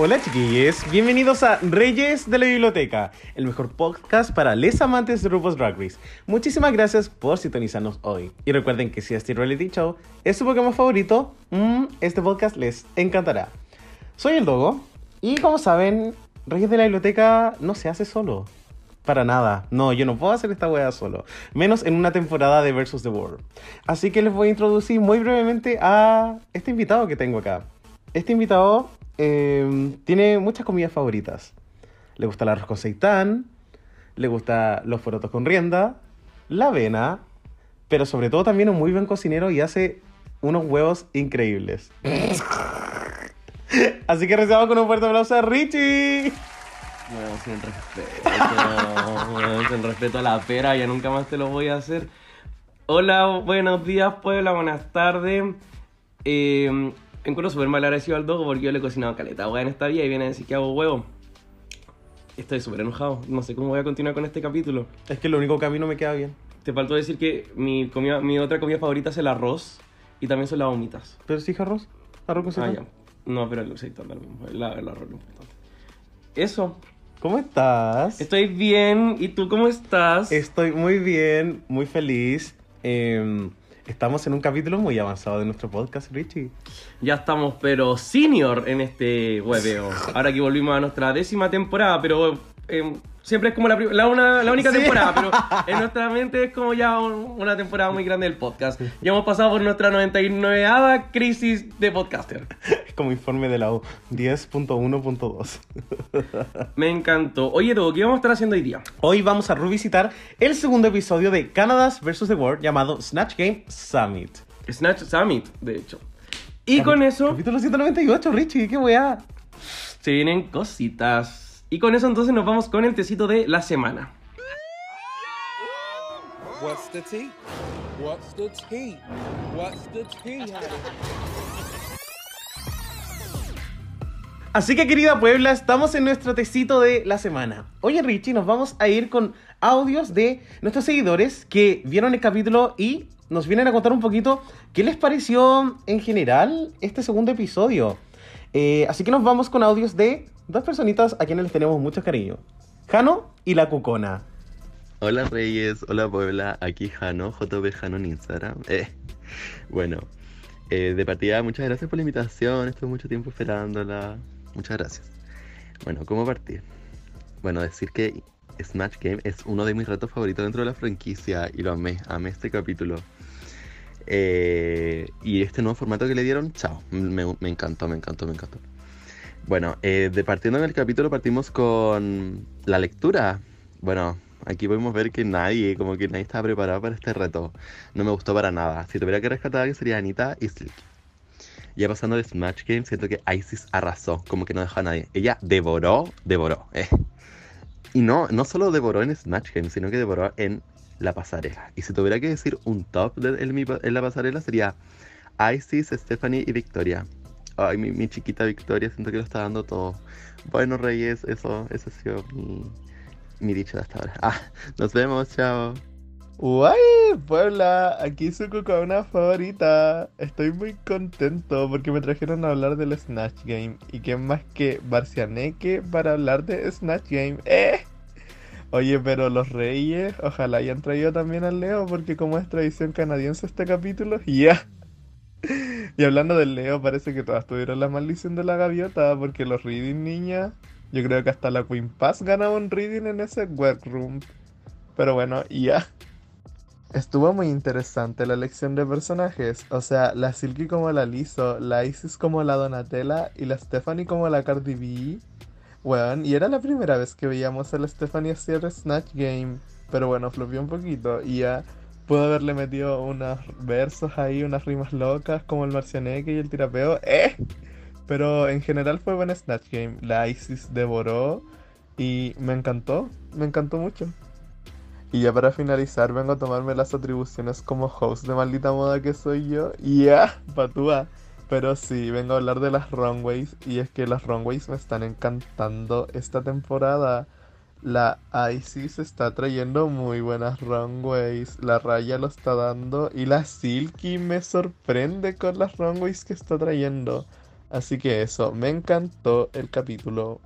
Hola chiquillos, bienvenidos a Reyes de la Biblioteca, el mejor podcast para les amantes de RuPaul's Drag Race. Muchísimas gracias por sintonizarnos hoy. Y recuerden que si este reality show es su Pokémon favorito, mm, este podcast les encantará. Soy el Dogo y como saben, Reyes de la Biblioteca no se hace solo. Para nada. No, yo no puedo hacer esta wea solo. Menos en una temporada de Versus the World. Así que les voy a introducir muy brevemente a este invitado que tengo acá. Este invitado eh, tiene muchas comidas favoritas. Le gusta el arroz con seitán, le gusta los porotos con rienda, la avena, pero sobre todo también un muy buen cocinero y hace unos huevos increíbles. Así que recibamos con un fuerte aplauso a Richie. Bueno, sin respeto. bueno, sin respeto a la pera, ya nunca más te lo voy a hacer. Hola, buenos días, Puebla, buenas tardes. Eh, encuentro súper mal agradecido al dogo porque yo le he cocinado caleta hueá en esta vida y viene a decir que hago huevo. Estoy súper enojado. No sé cómo voy a continuar con este capítulo. Es que lo único que a mí no me queda bien. Te faltó decir que mi, comida, mi otra comida favorita es el arroz y también son las vomitas. ¿Pero sí, arroz? ¿Arroz con Ah, ya. No, pero el aceitón da lo mismo. El, el arroz es lo importante. Eso. ¿Cómo estás? Estoy bien. ¿Y tú cómo estás? Estoy muy bien, muy feliz. Eh, estamos en un capítulo muy avanzado de nuestro podcast, Richie. Ya estamos, pero senior en este hueveo. Ahora que volvimos a nuestra décima temporada, pero eh, siempre es como la, la, una- la única Sí. temporada, pero en nuestra mente es como ya un- una temporada muy grande del podcast. Ya hemos pasado por nuestra 99ava crisis de podcaster. Como informe de la U 10.1.2. Me encantó. Oye, Dogo, ¿qué vamos a estar haciendo hoy día? Hoy vamos a revisitar el segundo episodio de Canada's vs. The World llamado Snatch Game Summit. Snatch Summit, de hecho. Y con eso Capítulo 198, Richie, qué weá. se vienen cositas. Y con eso entonces nos vamos con el tecito de la semana. What's the tea? What's the tea? What's the tea? Así que querida Puebla, estamos en nuestro tecito de la semana. Oye Richie, nos vamos a ir con audios de nuestros seguidores que vieron el capítulo y nos vienen a contar un poquito qué les pareció en general este segundo episodio. Eh, así que nos vamos con audios de dos personitas a quienes les tenemos mucho cariño. Jano y la Cucona. Hola Reyes, hola Puebla, aquí Jano, JB Jano en Instagram. Eh, bueno, eh, de partida muchas gracias por la invitación, estuve mucho tiempo esperándola, muchas gracias. Bueno, ¿cómo partir? Bueno, decir que Smash Game es uno de mis retos favoritos dentro de la franquicia y lo amé, amé este capítulo. Eh, y este nuevo formato que le dieron, chao, me, me encantó, me encantó, me encantó. Bueno, eh, de partiendo en el capítulo partimos con la lectura. Bueno, aquí podemos ver que nadie, como que nadie estaba preparado para este reto. No me gustó para nada. Si tuviera que rescatar que sería Anita y Silky. Ya pasando de Smash Game, siento que Isis arrasó, como que no dejó a nadie. Ella devoró, devoró. eh. Y no, no solo devoró en Smash Game, sino que devoró en la pasarela. Y si tuviera que decir un top en, la pasarela sería Isis, Stephanie y Victoria. Ay, mi, chiquita Victoria, siento que lo está dando todo. Bueno, Reyes, eso, eso ha sido mi, mi dicho de hasta ahora. Ah, nos vemos, chao. Guay, Puebla, aquí su una favorita. Estoy muy contento porque me trajeron a hablar del Snatch Game. Y que más que Barcianeque para hablar de Snatch Game. ¡Eh! Oye, pero los reyes, ojalá hayan traído también al Leo, porque como es tradición canadiense este capítulo, ya. Y hablando del Leo, parece que todas tuvieron la maldición de la gaviota, porque los reading, niña, yo creo que hasta la Queen Pass ganaba un reading en ese workroom. Pero bueno, ya. Estuvo muy interesante la elección de personajes. O sea, la Silky como la Liso, la Isis como la Donatella y la Stephanie como la Cardi B. Weón, y era la primera vez que veíamos a la Stephanie hacer Snatch Game. Pero bueno, flopió un poquito y ya pudo haberle metido unos versos ahí, unas rimas locas como el marcianeque y el tirapeo. ¡Eh! Pero en general fue buen Snatch Game. La Isis devoró y me encantó, me encantó mucho. Y ya para finalizar, vengo a tomarme las atribuciones como host de maldita moda que soy yo. Y ya, patúa. Pero sí, vengo a hablar de las runways. Y es que las runways me están encantando esta temporada. La Isis está trayendo muy buenas runways. La Raya lo está dando. Y la Silky me sorprende con las runways que está trayendo. Así que eso, me encantó el capítulo.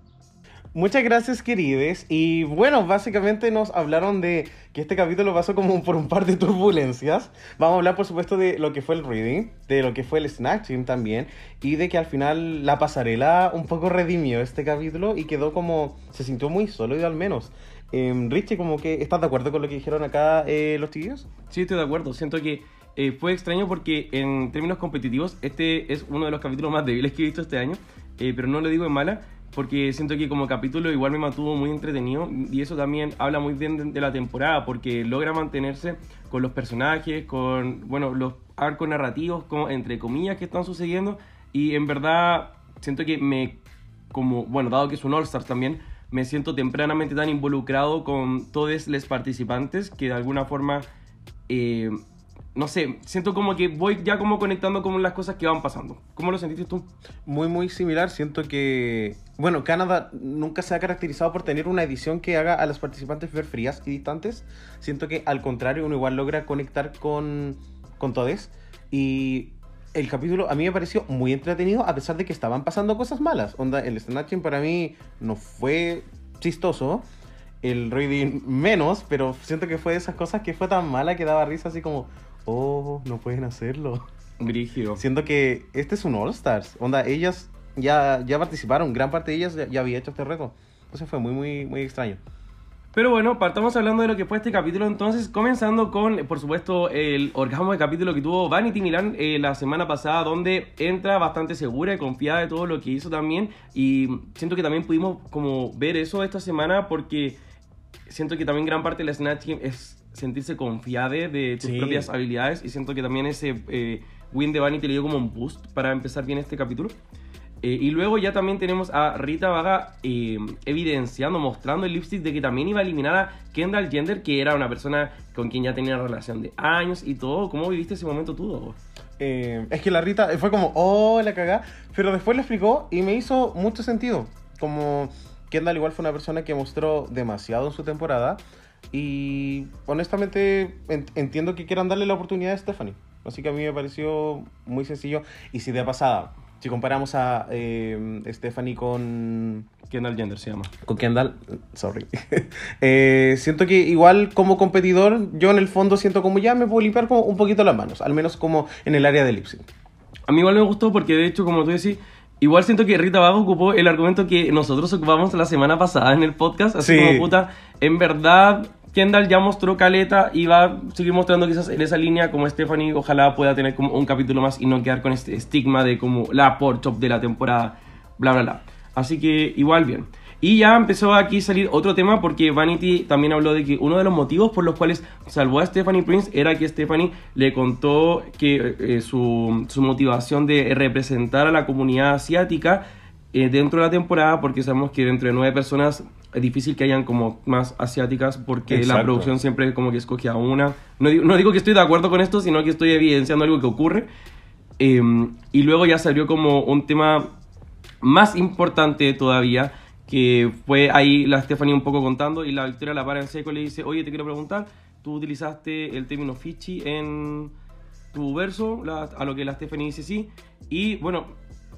Muchas gracias, querides. Y bueno, básicamente nos hablaron de que este capítulo pasó como por un par de turbulencias. Vamos a hablar, por supuesto, de lo que fue el reading, de lo que fue el snatching también, y de que al final la pasarela un poco redimió este capítulo y quedó como. se sintió muy sólido al menos. Eh, Richie, como que estás de acuerdo con lo que dijeron acá eh, los tíos? Sí, estoy de acuerdo. Siento que eh, fue extraño porque en términos competitivos este es uno de los capítulos más débiles que he visto este año, eh, pero no lo digo en mala porque siento que como capítulo igual me mantuvo muy entretenido y eso también habla muy bien de, la temporada porque logra mantenerse con los personajes, con bueno, los arcos narrativos como entre comillas que están sucediendo y en verdad siento que me como bueno, dado que es un All Stars también me siento tempranamente tan involucrado con todos los participantes que de alguna forma eh, no sé, siento como que voy ya como conectando con las cosas que van pasando. ¿Cómo lo sentiste tú? Muy, muy similar. Siento que, bueno, Canadá nunca se ha caracterizado por tener una edición que haga a los participantes ver frías y distantes. Siento que al contrario, uno igual logra conectar con, con todos. Y el capítulo a mí me pareció muy entretenido a pesar de que estaban pasando cosas malas. Onda, el snatching para mí no fue chistoso. El reading menos, pero siento que fue de esas cosas que fue tan mala que daba risa así como, oh, no pueden hacerlo. Brígido. Siento que este es un All Stars. Onda, ellas ya, ya participaron, gran parte de ellas ya, ya había hecho este reto. Entonces fue muy, muy, muy extraño. Pero bueno, partamos hablando de lo que fue este capítulo entonces, comenzando con, por supuesto, el orgasmo de capítulo que tuvo Vanity Milan eh, la semana pasada, donde entra bastante segura y confiada de todo lo que hizo también. Y siento que también pudimos como ver eso esta semana porque siento que también gran parte del Snatch Game es sentirse confiada de tus Sí. propias habilidades y siento que también ese eh, win de Vanity le dio como un boost para empezar bien este capítulo. Eh, y luego ya también tenemos a Rita Vaga eh, evidenciando, mostrando el lipstick de que también iba a eliminar a Kendall Jenner, que era una persona con quien ya tenía una relación de años y todo. ¿Cómo viviste ese momento tú, Dogo? Eh, es que la Rita fue como, oh, la cagá. Pero después lo explicó y me hizo mucho sentido. Como Kendall igual fue una persona que mostró demasiado en su temporada. Y honestamente en- entiendo que quieran darle la oportunidad a Stephanie. Así que a mí me pareció muy sencillo. Y si de pasada, si comparamos a eh, Stephanie con, Kendall Jenner se llama. con Kendall, sorry. Eh, siento que igual como competidor, yo en el fondo siento como ya me puedo limpiar como un poquito las manos, al menos como en el área de lip sync. A mí igual me gustó porque de hecho, como tú decís, igual siento que Rita Vaga ocupó el argumento que nosotros ocupamos la semana pasada en el podcast. Así Sí. como puta, en verdad, Kendall ya mostró caleta y va a seguir mostrando quizás en esa línea como Stephanie. Ojalá pueda tener como un capítulo más y no quedar con este estigma de como la por top de la temporada, bla, bla, bla. Así que igual bien. Y ya empezó aquí a salir otro tema porque Vanity también habló de que uno de los motivos por los cuales salvó a Stephanie Prince era que Stephanie le contó que eh, su, su motivación de representar a la comunidad asiática eh, dentro de la temporada, porque sabemos que dentro de nueve personas es difícil que hayan como más asiáticas porque la Exacto. producción siempre como que escoge a una. No digo, no digo que estoy de acuerdo con esto, sino que estoy evidenciando algo que ocurre. Eh, y luego ya salió como un tema más importante todavía, que fue ahí la Stephanie un poco contando y la Victoria la para en seco y le dice, oye, te quiero preguntar, tú utilizaste el término fichi en tu verso, la- a lo que la Stephanie dice sí, y bueno,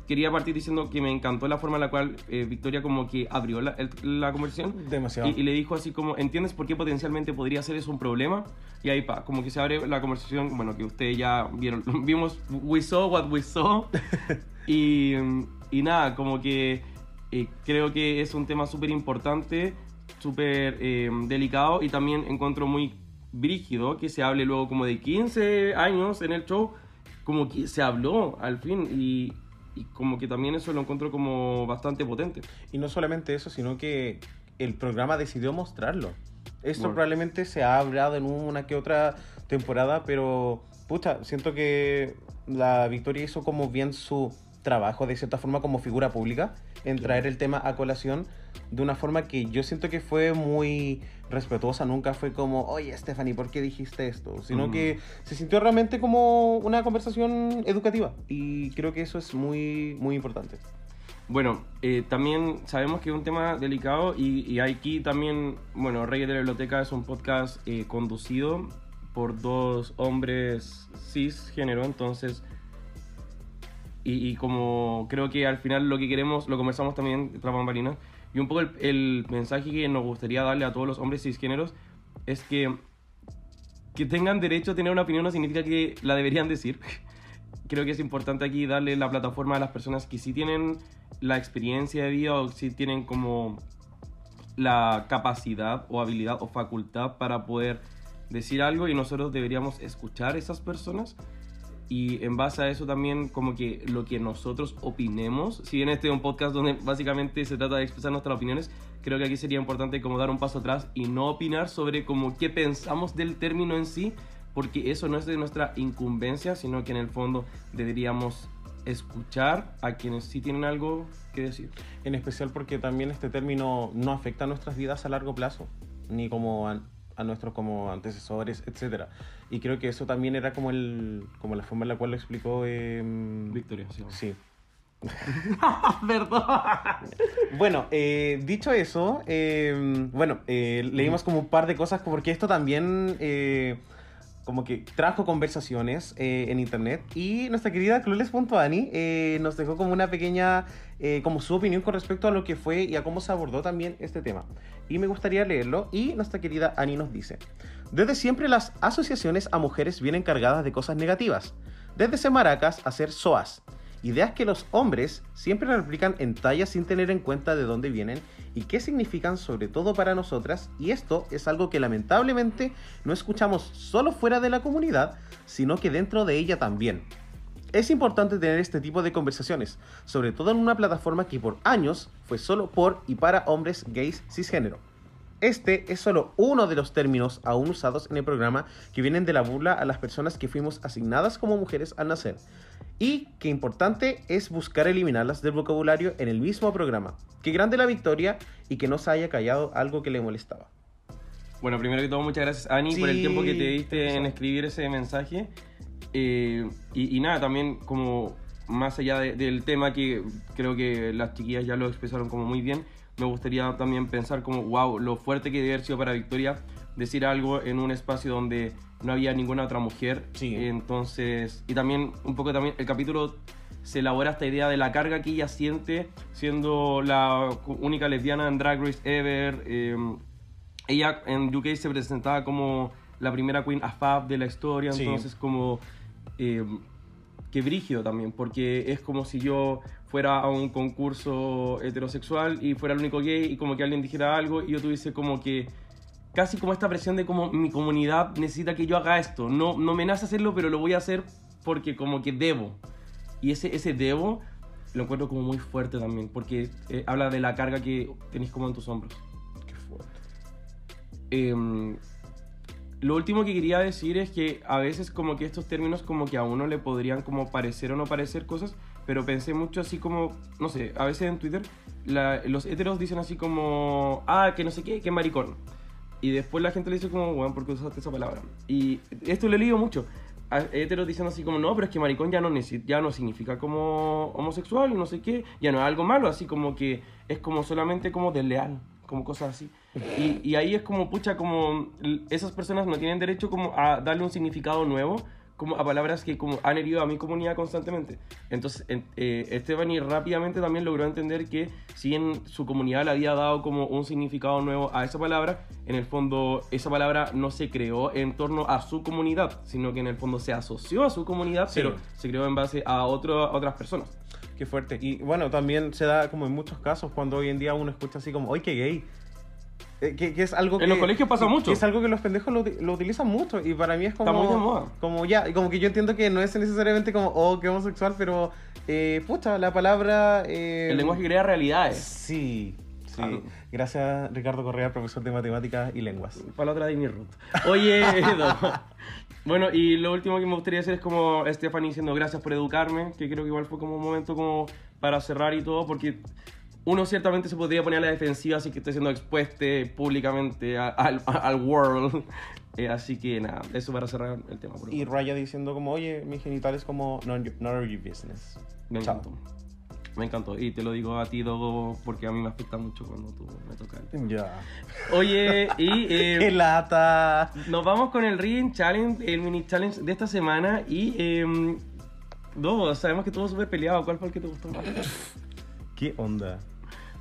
quería partir diciendo que me encantó la forma en la cual eh, Victoria como que abrió la, el- la conversación. Demasiado. Y, y le dijo así como, ¿entiendes por qué potencialmente podría ser eso un problema? Y ahí pa, como que se abre la conversación, bueno, que ustedes ya vieron, vimos, we saw what we saw. y, y nada, como que eh, creo que es un tema súper importante, súper eh, delicado y también encuentro muy brígido que se hable luego como de 15 años en el show, como que se habló al fin y, y como que también eso lo encuentro como bastante potente. Y no solamente eso, sino que el programa decidió mostrarlo. Esto Bueno. probablemente se ha hablado en una que otra temporada, pero pucha, siento que la Victoria hizo como bien su trabajo de cierta forma como figura pública en traer el tema a colación de una forma que yo siento que fue muy respetuosa, nunca fue como, oye Stephanie, ¿por qué dijiste esto? Sino Mm. que se sintió realmente como una conversación educativa y creo que eso es muy, muy importante. Bueno, eh, también sabemos que es un tema delicado y, y aquí también, bueno, Reyes de la Biblioteca es un podcast eh, conducido por dos hombres cisgénero, entonces, y, y como creo que al final lo que queremos, lo conversamos también tras bambalinas, y un poco el, el mensaje que nos gustaría darle a todos los hombres cisgéneros es que que tengan derecho a tener una opinión no significa que la deberían decir. Creo que es importante aquí darle la plataforma a las personas que sí tienen la experiencia de vida o sí tienen como la capacidad o habilidad o facultad para poder decir algo y nosotros deberíamos escuchar a esas personas y en base a eso también como que lo que nosotros opinemos, si bien este es un podcast donde básicamente se trata de expresar nuestras opiniones, creo que aquí sería importante como dar un paso atrás y no opinar sobre como qué pensamos del término en sí, porque eso no es de nuestra incumbencia, sino que en el fondo deberíamos escuchar a quienes sí tienen algo que decir. En especial porque también este término no afecta a nuestras vidas a largo plazo, ni como a, nuestros como antecesores, etcétera. Y creo que eso también era como el como la forma en la cual lo explicó em, Victoria, sí. Sí. Perdón. Bueno, eh, dicho eso, eh, bueno, eh, leímos como un par de cosas porque esto también eh, como que trajo conversaciones eh, en internet y nuestra querida Clueless.ani eh, nos dejó como una pequeña, eh, como su opinión con respecto a lo que fue y a cómo se abordó también este tema. Y me gustaría leerlo y nuestra querida Ani nos dice, desde siempre las asociaciones a mujeres vienen cargadas de cosas negativas, desde ser maracas a ser soas. Ideas que los hombres siempre replican en tallas sin tener en cuenta de dónde vienen y qué significan sobre todo para nosotras y esto es algo que lamentablemente no escuchamos solo fuera de la comunidad, sino que dentro de ella también. Es importante tener este tipo de conversaciones, sobre todo en una plataforma que por años fue solo por y para hombres gays cisgénero. Este es solo uno de los términos aún usados en el programa que vienen de la burla a las personas que fuimos asignadas como mujeres al nacer. Y que importante es buscar eliminarlas del vocabulario en el mismo programa. Que grande la victoria y que no se haya callado algo que le molestaba. Bueno, primero que todo, muchas gracias, Ani, por el Sí. tiempo que te diste en escribir ese mensaje. Eh, y, y nada, también como más allá de- del tema que creo que las chiquillas ya lo expresaron como muy bien, me gustaría también pensar como, wow, lo fuerte que debe haber sido para Victoria decir algo en un espacio donde no había ninguna otra mujer. Sí. Entonces, y también un poco también el capítulo se elabora esta idea de la carga que ella siente siendo la única lesbiana en Drag Race ever. eh, ella en UK se presentaba como la primera queen AFAB de la historia, Sí. entonces como eh, que brígido también, porque es como si yo fuera a un concurso heterosexual y fuera el único gay y como que alguien dijera algo y yo tuviese como que casi como esta presión de como mi comunidad necesita que yo haga esto, no, no me nace hacerlo, pero lo voy a hacer porque como que debo. Y ese, ese debo lo encuentro como muy fuerte también, porque eh, habla de la carga que tenéis como en tus hombros. Qué fuerte. Em, lo último que quería decir es que a veces como que estos términos como que a uno le podrían como parecer o no parecer cosas, pero pensé mucho así como, no sé, a veces en Twitter la- los heteros dicen así como, ah, que no sé qué, que maricón. Y después la gente le dice como, bueno, ¿por qué usaste esa palabra? Y esto lo he leído mucho. Heteros dicen así como, no, pero es que maricón ya no, ya no significa como homosexual no sé qué, ya no es algo malo, así como que es como solamente como desleal, como cosas así. Y, y ahí es como, pucha, como esas personas no tienen derecho como a darle un significado nuevo como a palabras que como han herido a mi comunidad constantemente. Entonces, en- eh, Stephanie rápidamente también logró entender que si en su comunidad le había dado como un significado nuevo a esa palabra, en el fondo esa palabra no se creó en torno a su comunidad, sino que en el fondo se asoció a su comunidad, Sí. pero se creó en base a, otro, a otras personas. Qué fuerte. Y bueno, también se da como en muchos casos cuando hoy en día uno escucha así como, ¡ay, qué gay! Eh, Que, que es algo En que, los colegios pasa que- mucho. que es algo que los pendejos lo, lo utilizan mucho y para mí es como... Está muy de moda. Como ya, como que yo entiendo que no es necesariamente como, oh, qué homosexual, pero, eh, pucha, la palabra... eh, El lenguaje crea realidades. Sí, sí. Claro. Gracias Ricardo Correa, profesor de matemáticas y lenguas. Para la otra Disney Ruth. Oye, no. bueno, y lo último que me gustaría hacer es como Stephanie diciendo gracias por educarme, que creo que igual fue como un momento como para cerrar y todo, porque uno ciertamente se podría poner a la defensiva si que esté siendo expuesto públicamente a- al, al world. Eh, así que nada, eso para cerrar el tema. por Y. Raya diciendo como, oye, mis genitales como, no, not your business. Me Chao. encantó. Me encantó. Y te lo digo a ti, Dogo, porque a mí me afecta mucho cuando tú me tocas. Ya. Oye, y eh, ¡Qué lata! nos vamos con el Reading Challenge, el mini challenge de esta semana. Y eh, Dogo, sabemos que estuvo súper peleado. ¿Cuál fue el que te gustó más? ¿Qué onda?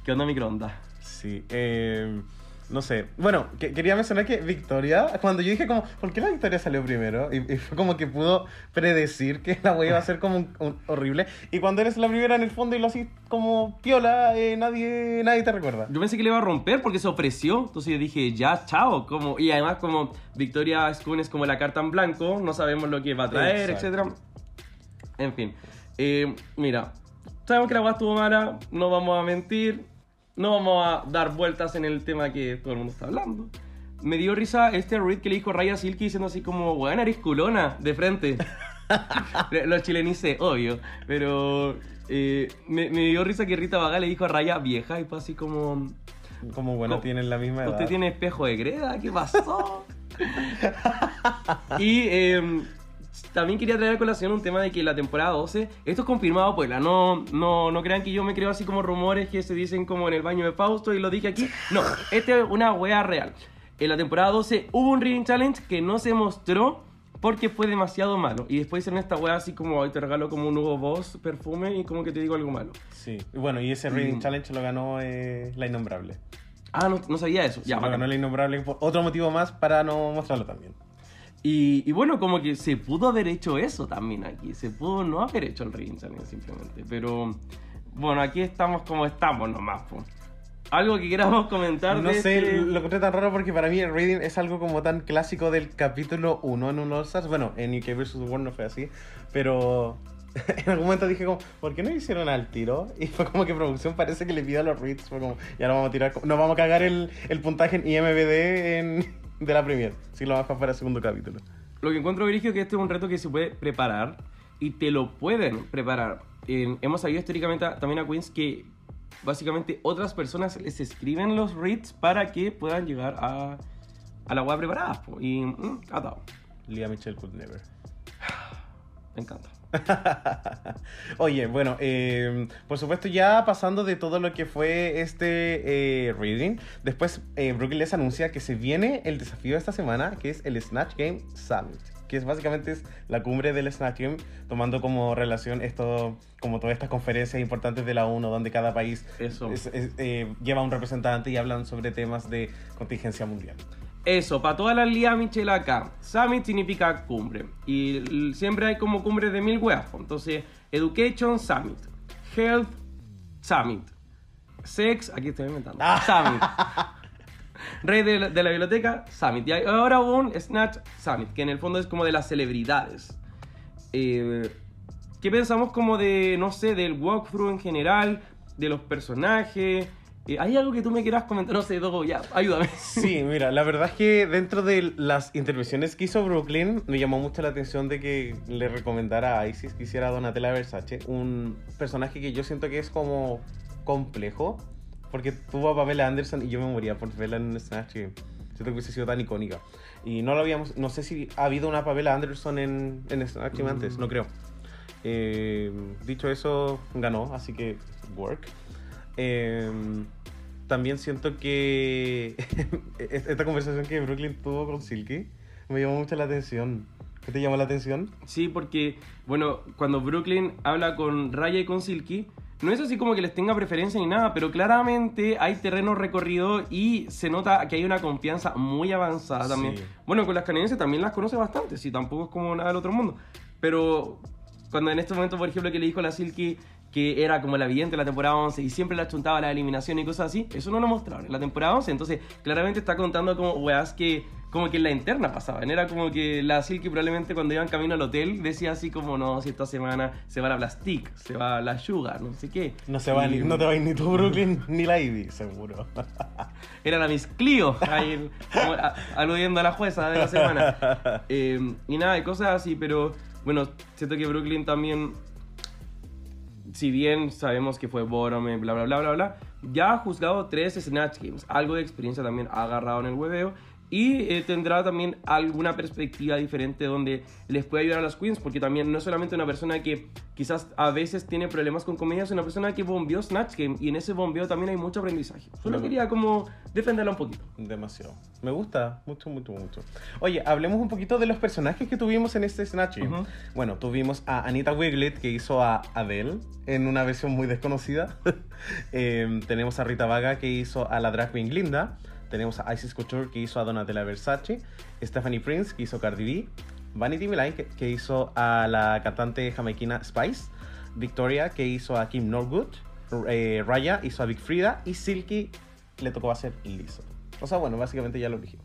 ¿Qué onda microondas? Sí, eh, no sé. Bueno, que- quería mencionar que Victoria, cuando yo dije como, ¿por qué la Victoria salió primero? Y, y fue como que pudo predecir que la wea iba a ser como un- un- horrible. Y cuando eres la primera en el fondo y lo haces como piola, eh, nadie, nadie te recuerda. Yo pensé que le iba a romper porque se ofreció. Entonces yo dije, ya, chao. Como, y además, como Victoria es como la carta en blanco, no sabemos lo que va a traer, Exacto. etc. En fin. Eh, mira, sabemos que la weá estuvo mala, no vamos a mentir, no vamos a dar vueltas en el tema que todo el mundo está hablando. Me dio risa este read que le dijo Raya Silky diciendo así como, weón, eres culona, de frente. Lo chilenice, obvio. Pero eh, me, me dio risa que Rita Vaga le dijo a Raya vieja y fue así como... Como bueno, tienen la misma edad. ¿Usted tiene espejo de greda? ¿Qué pasó? y eh, también quería traer a colación un tema de que la temporada 12, esto es confirmado, pues, la no, no, no crean que yo me creo así como rumores que se dicen como en el baño de Fausto y lo dije aquí. No, esta es una wea real. En la temporada 12 hubo un Reading Challenge que no se mostró porque fue demasiado malo. Y después hicieron esta wea así como, "Ay, te regalo como un nuevo Boss perfume y como que te digo algo malo. Sí. Bueno, y ese Reading Mm. Challenge lo ganó eh, la Innombrable. Ah, no, no sabía eso. Sí, Ya, lo bacán. ganó la Innombrable por otro motivo más para no mostrarlo también. Y, y bueno, como que se pudo haber hecho eso también aquí. Se pudo no haber hecho el Reading Challenge simplemente. Pero bueno, aquí estamos como estamos nomás. po. Algo que queramos comentar No de sé, este- lo encontré tan raro porque para mí el reading es algo como tan clásico del capítulo 1 en un All Stars. Bueno, en UK vs. World no fue así, pero en algún momento dije como, ¿por qué no hicieron al tiro? Y fue como que producción parece que le pidió a los reads, fue como, ya no vamos a tirar, no vamos a cagar el, el puntaje en IMBD en- de la premier, si lo bajan para el segundo capítulo. Lo que encuentro virigio es que este es un reto que se puede preparar y te lo pueden preparar. Hemos sabido históricamente a- también a Queens que básicamente otras personas les escriben los reads para que puedan llegar a, a la web preparada. Y mm, atado. Leah Michelle could never. Me encanta. Oye, bueno, eh, por supuesto ya pasando de todo lo que fue este eh, reading, después eh, Brooklyn les anuncia que se viene el desafío de esta semana, que es el Snatch Game Summit, que es básicamente es la cumbre del Snatch Game, tomando como relación esto, como todas estas conferencias importantes de la ONU, donde cada país Eso. es- es- eh, lleva un representante y hablan sobre temas de contingencia mundial. Eso, para todas las lías Michelle acá. Summit significa cumbre. Y siempre hay como cumbres de mil weas. Entonces, Education Summit. Health Summit. Sex, aquí estoy inventando. Summit. Rey de la, de la biblioteca, Summit. Y hay ahora un Snatch Summit, que en el fondo es como de las celebridades. Eh, ¿Qué pensamos como de, no sé, del walkthrough en general? De los personajes. Eh, ¿Hay algo que tú me quieras comentar? No sé, Dogo, ya, ayúdame. Sí, mira, la verdad es que dentro de las intervenciones que hizo Brooklyn, me llamó mucho la atención de que le recomendara a Isis que hiciera a Donatella Versace, un personaje que yo siento que es como complejo, porque tuvo a Pamela Anderson y yo me moría por verla en Snatch Game. Siento que hubiese sido tan icónica. Y no lo habíamos, no sé si ha habido una Pamela Anderson en, en Snatch Game antes, no creo. Eh, dicho eso, ganó, así que work. Eh, también siento que esta conversación que Brooklyn tuvo con Silky me llamó mucho la atención. ¿Qué te llamó la atención? Sí, porque, bueno, cuando Brooklyn habla con Raya y con Silky, no es así como que les tenga preferencia ni nada, pero claramente hay terreno recorrido y se nota que hay una confianza muy avanzada también. Sí. Bueno, con las canadienses también las conoce bastante, sí, tampoco es como nada del otro mundo. Pero cuando en este momento, por ejemplo, que le dijo a la Silky que era como la vidente de la temporada 11 y siempre la chuntaba la eliminación y cosas así, eso no lo mostraron en la temporada 11. Entonces, claramente está contando como weas que como que en la interna pasaban. Era como que la Silky probablemente cuando iban camino al hotel decía así como, no, si esta semana se va la Plastic, se va la Sugar, no sé qué. No, se va Y- ni, no te va ni tú, Brooklyn, ni la Ivy, seguro. Era la Miss Clio, ahí, como a- aludiendo a la jueza de la semana. Eh, y nada, de cosas así, pero bueno, siento que Brooklyn también, si bien sabemos que fue Borome, bla, bla, bla, bla, bla, ya ha juzgado tres Snatch Games, algo de experiencia también ha agarrado en el hueveo y eh, tendrá también alguna perspectiva diferente donde les puede ayudar a las queens, porque también no es solamente una persona que quizás a veces tiene problemas con comedia, es una persona que bombeó Snatch Game y en ese bombeo también hay mucho aprendizaje. Solo quería como defenderla un poquito. Demasiado. Me gusta, mucho, mucho, mucho. Oye, hablemos un poquito de los personajes que tuvimos en este Snatch Game. Ujú. Bueno, tuvimos a Anita Wiglet, que hizo a Adele, en una versión muy desconocida. Em, tenemos a Rita Vaga, que hizo a la drag queen Linda. Tenemos a Isis Couture, que hizo a Donatella Versace. Stephanie Prince, que hizo Cardi B. Vanity Milan, que, hizo a la cantante jamaiquina Spice. Victoria, que hizo a Kim Norwood. eh, Raya hizo a Big Frida. Y Silky le tocó hacer liso. O sea, bueno, básicamente ya lo dije.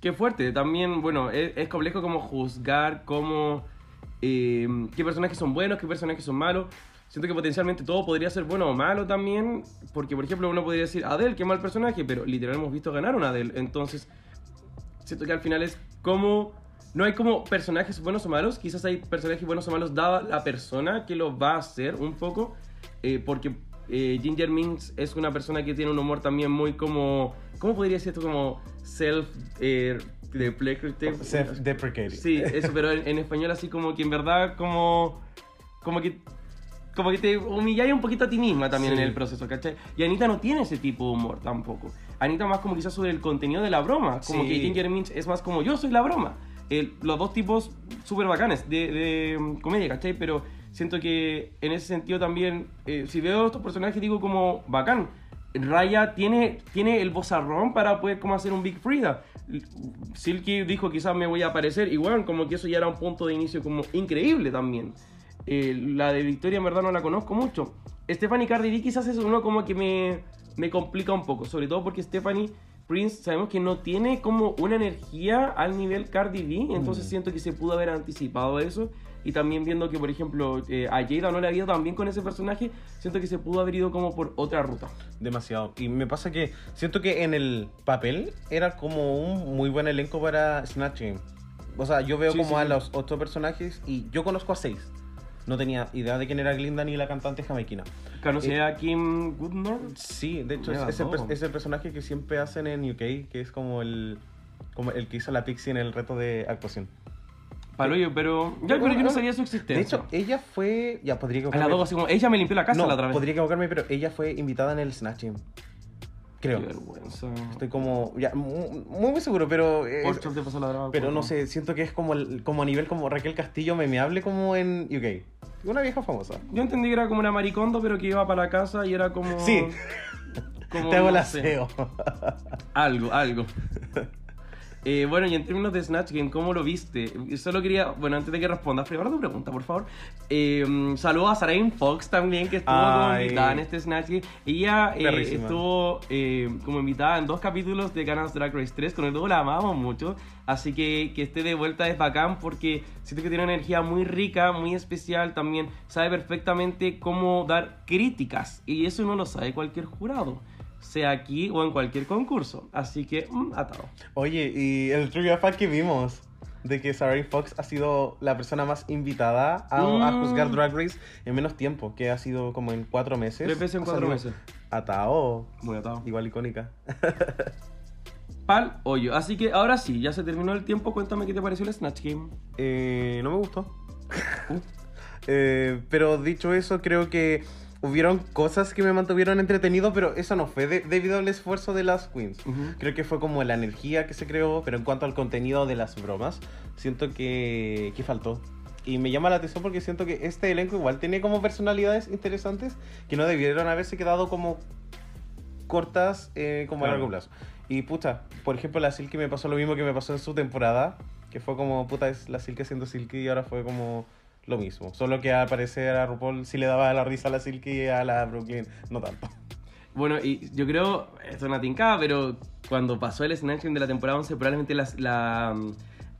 Qué fuerte, también, bueno, es, es complejo como juzgar cómo, eh, qué personajes son buenos, qué personajes son malos. Siento que potencialmente todo podría ser bueno o malo también, porque por ejemplo uno podría decir, Adele, qué mal personaje, pero literal hemos visto ganar una Adele. Entonces, siento que al final es como, no hay como personajes buenos o malos, quizás hay personajes buenos o malos dada la persona que lo va a hacer un poco, eh, porque eh, Ginger Minx es una persona que tiene un humor también muy como, ¿cómo podría decir esto? Como self... Eh, deprecative. Self-deprecating. Sí, eso, pero en, en español así como que en verdad como... Como que... Como que te humilláis un poquito a ti misma también Sí. en el proceso, ¿cachai? Y Anita no tiene ese tipo de humor tampoco. Anita más como quizás sobre el contenido de la broma. Como Sí. que Ginger Minch es más como yo soy la broma. El- los dos tipos súper bacanes de, de, mm, comedia, ¿cachai? Pero siento que en ese sentido también, eh, si veo estos personajes digo como bacán. Raya tiene, tiene el bozarrón para poder como hacer un Big Frida. Silky dijo quizás me voy a aparecer y bueno, como que eso ya era un punto de inicio como increíble también. Eh, la de Victoria en verdad no la conozco mucho. Stephanie Cardi B quizás es uno como que me, me complica un poco, sobre todo porque Stephanie Prince sabemos que no tiene como una energía al nivel Cardi B, entonces siento que se pudo haber anticipado eso. Y también viendo que, por ejemplo, eh, a Jada no le había ido tan bien con ese personaje, siento que se pudo haber ido como por otra ruta. Demasiado. Y me pasa que siento que en el papel era como un muy buen elenco para Snatch Game. O sea, yo veo Sí, como sí, a los ocho personajes y yo conozco a seis. No tenía idea de quién era Glinda ni la cantante jamaiquina. ¿Conocí Eh, a Kim Goodmore? Sí, de hecho es, es el, es el personaje que siempre hacen en UK, que es como el como el que hizo la Pixie en el reto de actuación. Paloyo, pero yo creo que no sabía su existencia. De hecho, ella fue... Ya, podría a equivocarme. dos, así como, ella me limpió la casa no, la otra vez. podría equivocarme, pero ella fue invitada en el Snatch Game. Creo. Qué vergüenza. Estoy como... Ya, mu- muy, muy seguro, pero... eh, te pasó la droga. pero no sé, siento que es como, el- como a nivel como Raquel Castillo memeable como en UK. Una vieja famosa. Yo entendí que era como una maricondo, pero que iba para la casa y era como. Sí, como, te hago el no aseo. Algo, algo. Eh, bueno, y en términos de Snatch Game, ¿cómo lo viste? Solo quería, bueno, antes de que respondas, prepara tu pregunta, por favor. Eh, saludo a Sarain Fox también, que estuvo como invitada en este Snatch Game. Ella eh, estuvo eh, como invitada en dos capítulos de Ganas Drag Race 3, con el dúo la amamos mucho. Así que que esté de vuelta es bacán porque siento que tiene una energía muy rica, muy especial. También sabe perfectamente cómo dar críticas. Y eso no lo sabe cualquier jurado. Sea aquí o en cualquier concurso. Así que, mm, atado. Oye, y el trivia fact que vimos de que Sarah Fox ha sido la persona más invitada a, a Mm. juzgar Drag Race en menos tiempo, que ha sido como en cuatro meses. Tres veces en cuatro meses. Atao. Muy atado. Igual icónica. Pal hoyo. Así que ahora sí, ya se terminó el tiempo. Cuéntame qué te pareció el Snatch Game. Eh, no me gustó. Eh, pero dicho eso, creo que hubieron cosas que me mantuvieron entretenido, pero eso no fue de- debido al esfuerzo de las queens. Ujú. Creo que fue como la energía que se creó, pero en cuanto al contenido de las bromas, siento que, que faltó. Y me llama la atención porque siento que este elenco igual tiene como personalidades interesantes que no debieron haberse quedado como cortas eh, como a Claro. largo plazo. Y puta, por ejemplo, la Silky me pasó lo mismo que me pasó en su temporada, que fue como, puta, es la Silky haciendo Silky y ahora fue como lo mismo. Solo que al parecer a RuPaul sí le daba la risa a la Silky y a la Brooklyn no tanto. Bueno, y yo creo, esto es una tincada, pero cuando pasó el Snatch Game de la temporada 11, probablemente las- la,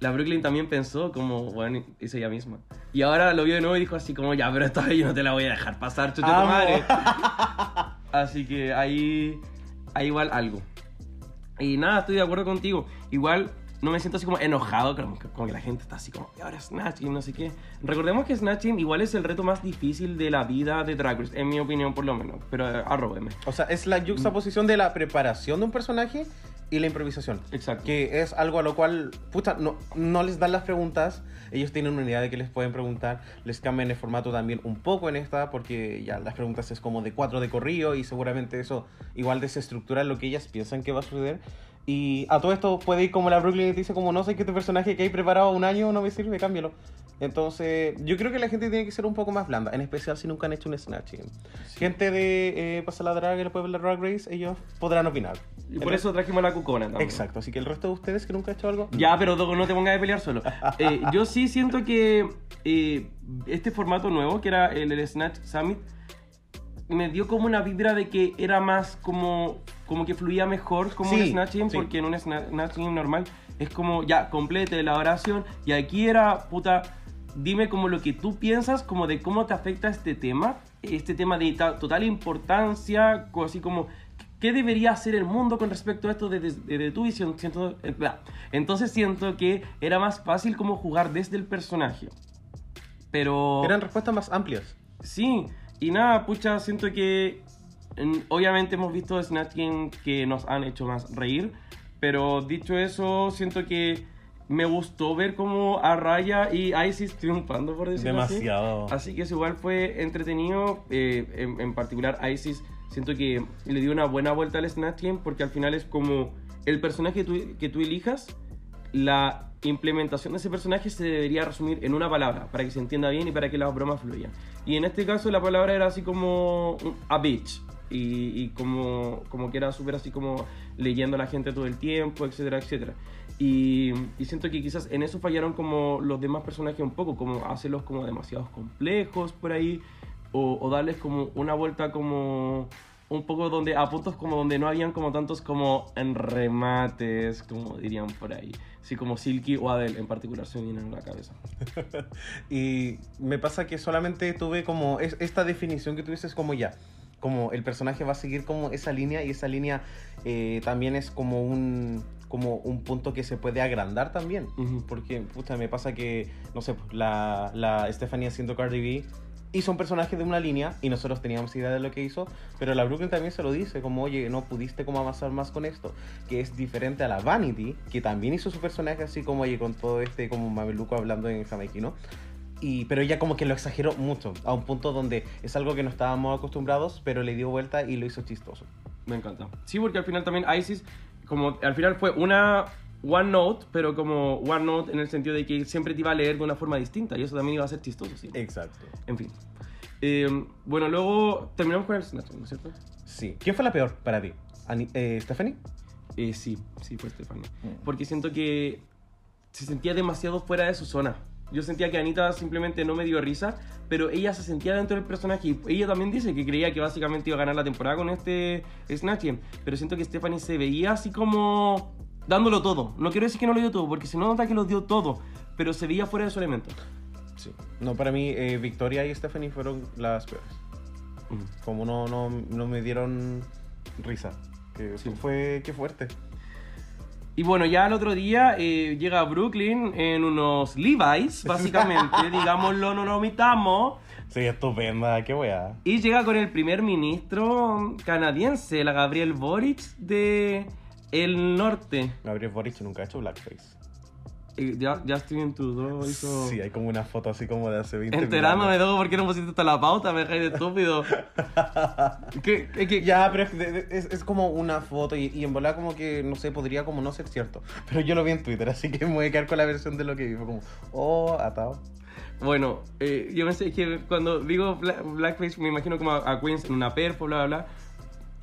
la Brooklyn también pensó como, bueno, hizo ella misma. Y ahora lo vio de nuevo y dijo así como, ya, pero esta vez yo no te la voy a dejar pasar, chucha tu madre. Así que ahí hay igual algo. Y nada, estoy de acuerdo contigo. Igual no me siento así como enojado, como como que la gente está así como, "Y ahora Snatch Game, no sé qué. Recordemos que Snatch Game igual es el reto más difícil de la vida de Drag Race, en mi opinión por lo menos, pero eh, arróbeme. O sea, es la juxtaposición de la preparación de un personaje y la improvisación. Exacto. Que es algo a lo cual, puta, no, no les dan las preguntas. Ellos tienen una idea de que les pueden preguntar. Les cambian el formato también un poco en esta, porque ya las preguntas es como de cuatro de corrido y seguramente eso igual desestructura lo que ellas piensan que va a suceder. Y a todo esto puede ir como la Brooklyn y te dice como no sé que este personaje que hay preparado un año no me sirve, cámbialo. Entonces, yo creo que la gente tiene que ser un poco más blanda, en especial si nunca han hecho un Snatch Game. Gente de eh, Pasa la Drag, el pueblo de Drag Race, ellos podrán opinar. Y por eso trajimos a la cucona también. Exacto, así que el resto de ustedes que nunca han hecho algo, Ya, pero no te pongas a pelear solo. Eh, yo sí siento que eh, este formato nuevo, que era el, el Snatch Summit, me dio como una vibra de que era más como, como que fluía mejor como un Sí, Snatch Game, sí. porque en un Sna- Snatch Game normal es como ya, complete la oración, y aquí era, puta, dime como lo que tú piensas, como de cómo te afecta este tema, este tema de ta- total importancia, así como... ¿Qué debería hacer el mundo con respecto a esto desde, desde tu visión? Siento, eh. Entonces siento que era más fácil como jugar desde el personaje. Pero... eran respuestas más amplias. Sí, y nada, pucha, siento que en- obviamente hemos visto Snatch Game que nos han hecho más reír, pero dicho eso, siento que me gustó ver como a Raya y Isis triunfando, por decirlo así. Demasiado. Así que eso igual fue entretenido, eh, en, en particular Isis siento que le dio una buena vuelta al Snatch Game porque al final es como el personaje que tú, que tú elijas, la implementación de ese personaje se debería resumir en una palabra para que se entienda bien y para que las bromas fluyan. Y en este caso la palabra era así como a bitch. Y, como, como que era súper así como leyendo a la gente todo el tiempo, etcétera, etcétera. Y, siento que quizás en eso fallaron como los demás personajes un poco, como hacerlos como demasiados complejos por ahí, o, o darles como una vuelta como un poco donde a puntos como donde no habían como tantos como remates, como dirían por ahí. Sí, como Silky o Adele en particular se vienen a la cabeza. Y me pasa que solamente tuve como es- esta definición que tuviste es como ya, como el personaje va a seguir como esa línea y esa línea eh, también es como un como un punto que se puede agrandar también. Porque, puta, me pasa que, no sé, la, la Stephanie haciendo Cardi B hizo un personaje de una línea y nosotros teníamos idea de lo que hizo, pero la Brooklyn también se lo dice, como, oye, no pudiste como avanzar más con esto, que es diferente a la Vanity, que también hizo su personaje así como, oye, con todo este como mameluco hablando en jamaiquino. Y, pero ella como que lo exageró mucho, a un punto donde es algo que no estábamos acostumbrados, pero le dio vuelta y lo hizo chistoso. Me encanta. Sí, porque al final también Isis, como al final fue una One Note, pero como One Note en el sentido de que siempre te iba a leer de una forma distinta y eso también iba a ser chistoso, sí. Exacto. En fin. Eh, bueno, luego terminamos con el Snatch, ¿no es cierto? Sí. ¿Quién fue la peor para ti? Eh, ¿Stephanie? Eh, sí, sí fue Stephanie. Porque siento que se sentía demasiado fuera de su zona. Yo sentía que Anita simplemente no me dio risa, pero ella se sentía dentro del personaje y ella también dice que creía que básicamente iba a ganar la temporada con este Snatch Game. Pero siento que Stephanie se veía así como dándolo todo. No quiero decir que no lo dio todo, porque se nota que lo dio todo, pero se veía fuera de su elemento. Sí. No, para mí eh, Victoria y Stephanie fueron las peores. Como no, no, no me dieron risa. Que Sí. fue, qué fuerte. Y bueno, ya el otro día eh, llega a Brooklyn en unos Levi's, básicamente, digámoslo, no lo omitamos. Sí, estupenda, qué wea. Y llega con el primer ministro canadiense, la Gabriel Boric de el norte. Gabriel Boric nunca ha hecho blackface. Eh, Justin Trudeau hizo... Sí, hay como una foto así como de hace 20 Enterándome de por qué no pusiste hasta la pauta, me dejáis de estúpido. ¿Qué, qué- Ya, pero es, de- es- es como una foto y, y en volar como que, no sé, podría como no ser cierto. Pero yo lo vi en Twitter, así que me voy a quedar con la versión de lo que vi. Fue como, oh, atado. Bueno, eh, yo pensé que cuando digo bla- blackface me imagino como a, a Queens en una perfo, bla, bla, bla.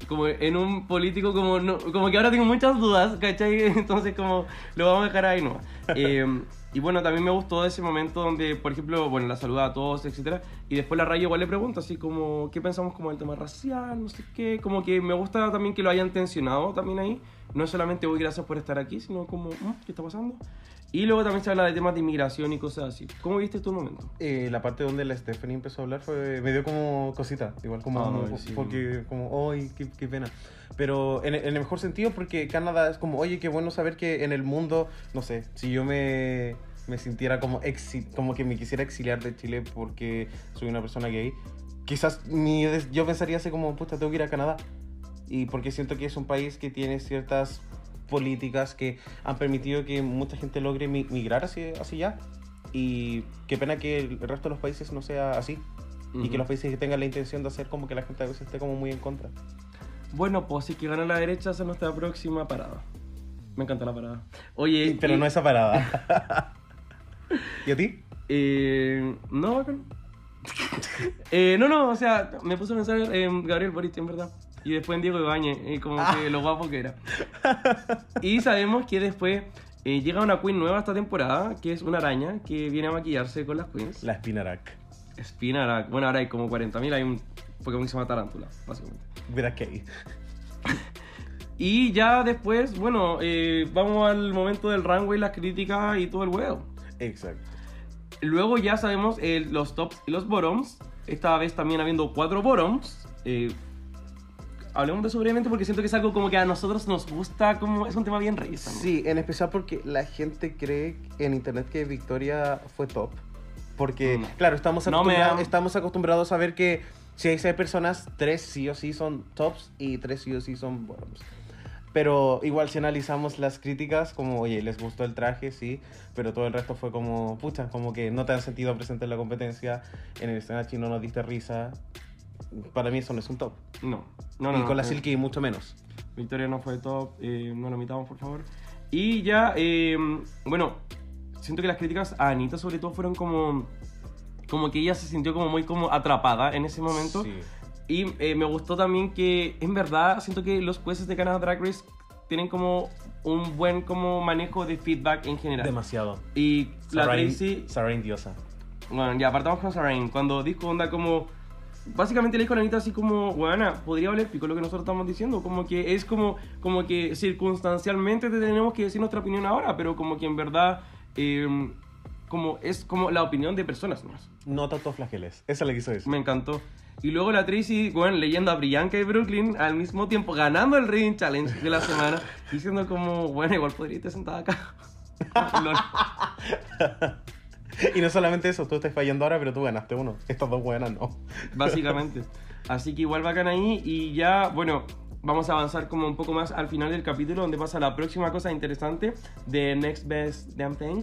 Como en un político como, no, como que ahora tengo muchas dudas, ¿cachai? Entonces como lo vamos a dejar ahí nomás. Eh, y bueno, también me gustó ese momento donde, por ejemplo, bueno, la saluda a todos, etcétera Y después la Raya igual le pregunta así como, ¿qué pensamos como del tema racial? No sé qué. Como que me gusta también que lo hayan tensionado también ahí. no solamente hoy gracias por estar aquí, sino como, "Mm, ¿qué está pasando? Y luego también se habla de temas de inmigración y cosas así. ¿Cómo viste tú el momento? Eh, la parte donde la Stephanie empezó a hablar fue, me dio como cosita, igual como, Ay, sí. porque como, ¡ay, qué, qué pena! Pero en, en el mejor sentido porque Canadá es como, oye, qué bueno saber que en el mundo, no sé, si yo me, me sintiera como, exi- como que me quisiera exiliar de Chile porque soy una persona gay, quizás mi, yo pensaría así como, puta, tengo que ir a Canadá. Y porque siento que es un país que tiene ciertas políticas que han permitido que mucha gente logre mi- migrar hacia, hacia allá. Y qué pena que el resto de los países no sea así. Y Ujú. que los países que tengan la intención de hacer como que la gente a veces esté como muy en contra. Bueno, pues si que gana la derecha, esa es nuestra próxima parada. Me encanta la parada. Oye, Pero y- no esa parada. ¿Y a ti? Eh, no, eh, no, no, o sea, me puse a pensar en Gabriel Boric, en verdad. Y después en Diego Ibañez, y como que lo guapo que era. Y sabemos que después eh, llega una queen nueva esta temporada, que es una araña, que viene a maquillarse con las queens. La Spinarak. Spinarak. Bueno, ahora hay como 40.000, hay un Pokémon que se llama Tarántula, básicamente. Vera Kay. Y ya después, bueno, eh, vamos al momento del runway, las críticas y todo el huevo. Exacto. Luego ya sabemos eh, los tops y los bottoms. Esta vez también habiendo cuatro bottoms. Eh, hablemos de eso brevemente porque siento que es algo como que a nosotros nos gusta, como es un tema bien rey. Sí, en especial porque la gente cree en internet que Victoria fue top. Porque, Mm. claro, estamos, No, acostumbrados, me- estamos acostumbrados a ver que si hay seis personas, tres sí o sí son tops y tres sí o sí son bottoms. Pero igual si analizamos las críticas, como, oye, les gustó el traje, sí, pero todo el resto fue como, pucha, como que no te han sentido presente en la competencia, en el escenario chino no diste risa. Para mí eso no es un top. No, no, no. y no, con la eh, Silky mucho menos. Victoria no fue top, eh, no lo omitamos por favor. Y ya, eh, bueno, siento que las críticas a Anita sobre todo fueron como, como que ella se sintió como muy como atrapada en ese momento. Sí. Y eh, me gustó también que, en verdad, siento que los jueces de Canada Drag Race tienen como un buen como manejo de feedback en general. Demasiado. Y la Sarain- Tracy, Sarain diosa. bueno, ya apartamos con Sarain. Cuando dijo onda como, básicamente le dijo a la Anita así como, bueno, podría valer pico lo que nosotros estamos diciendo. Como que es como, como que circunstancialmente te tenemos que decir nuestra opinión ahora, pero como que en verdad, eh, como es como la opinión de personas más. No tanto flageles. Esa le quiso decir. Me encantó. Y luego la Tracy, bueno, leyenda Brillanca de Brooklyn, al mismo tiempo ganando el Reading Challenge de la semana, diciendo como, bueno, igual podría estar sentada acá. Y no solamente eso, tú estás fallando ahora, pero tú ganaste uno. Estas dos buenas no. Básicamente. Así que igual bacán ahí y ya, bueno, vamos a avanzar como un poco más al final del capítulo donde pasa la próxima cosa interesante de Next Best Damn Thing.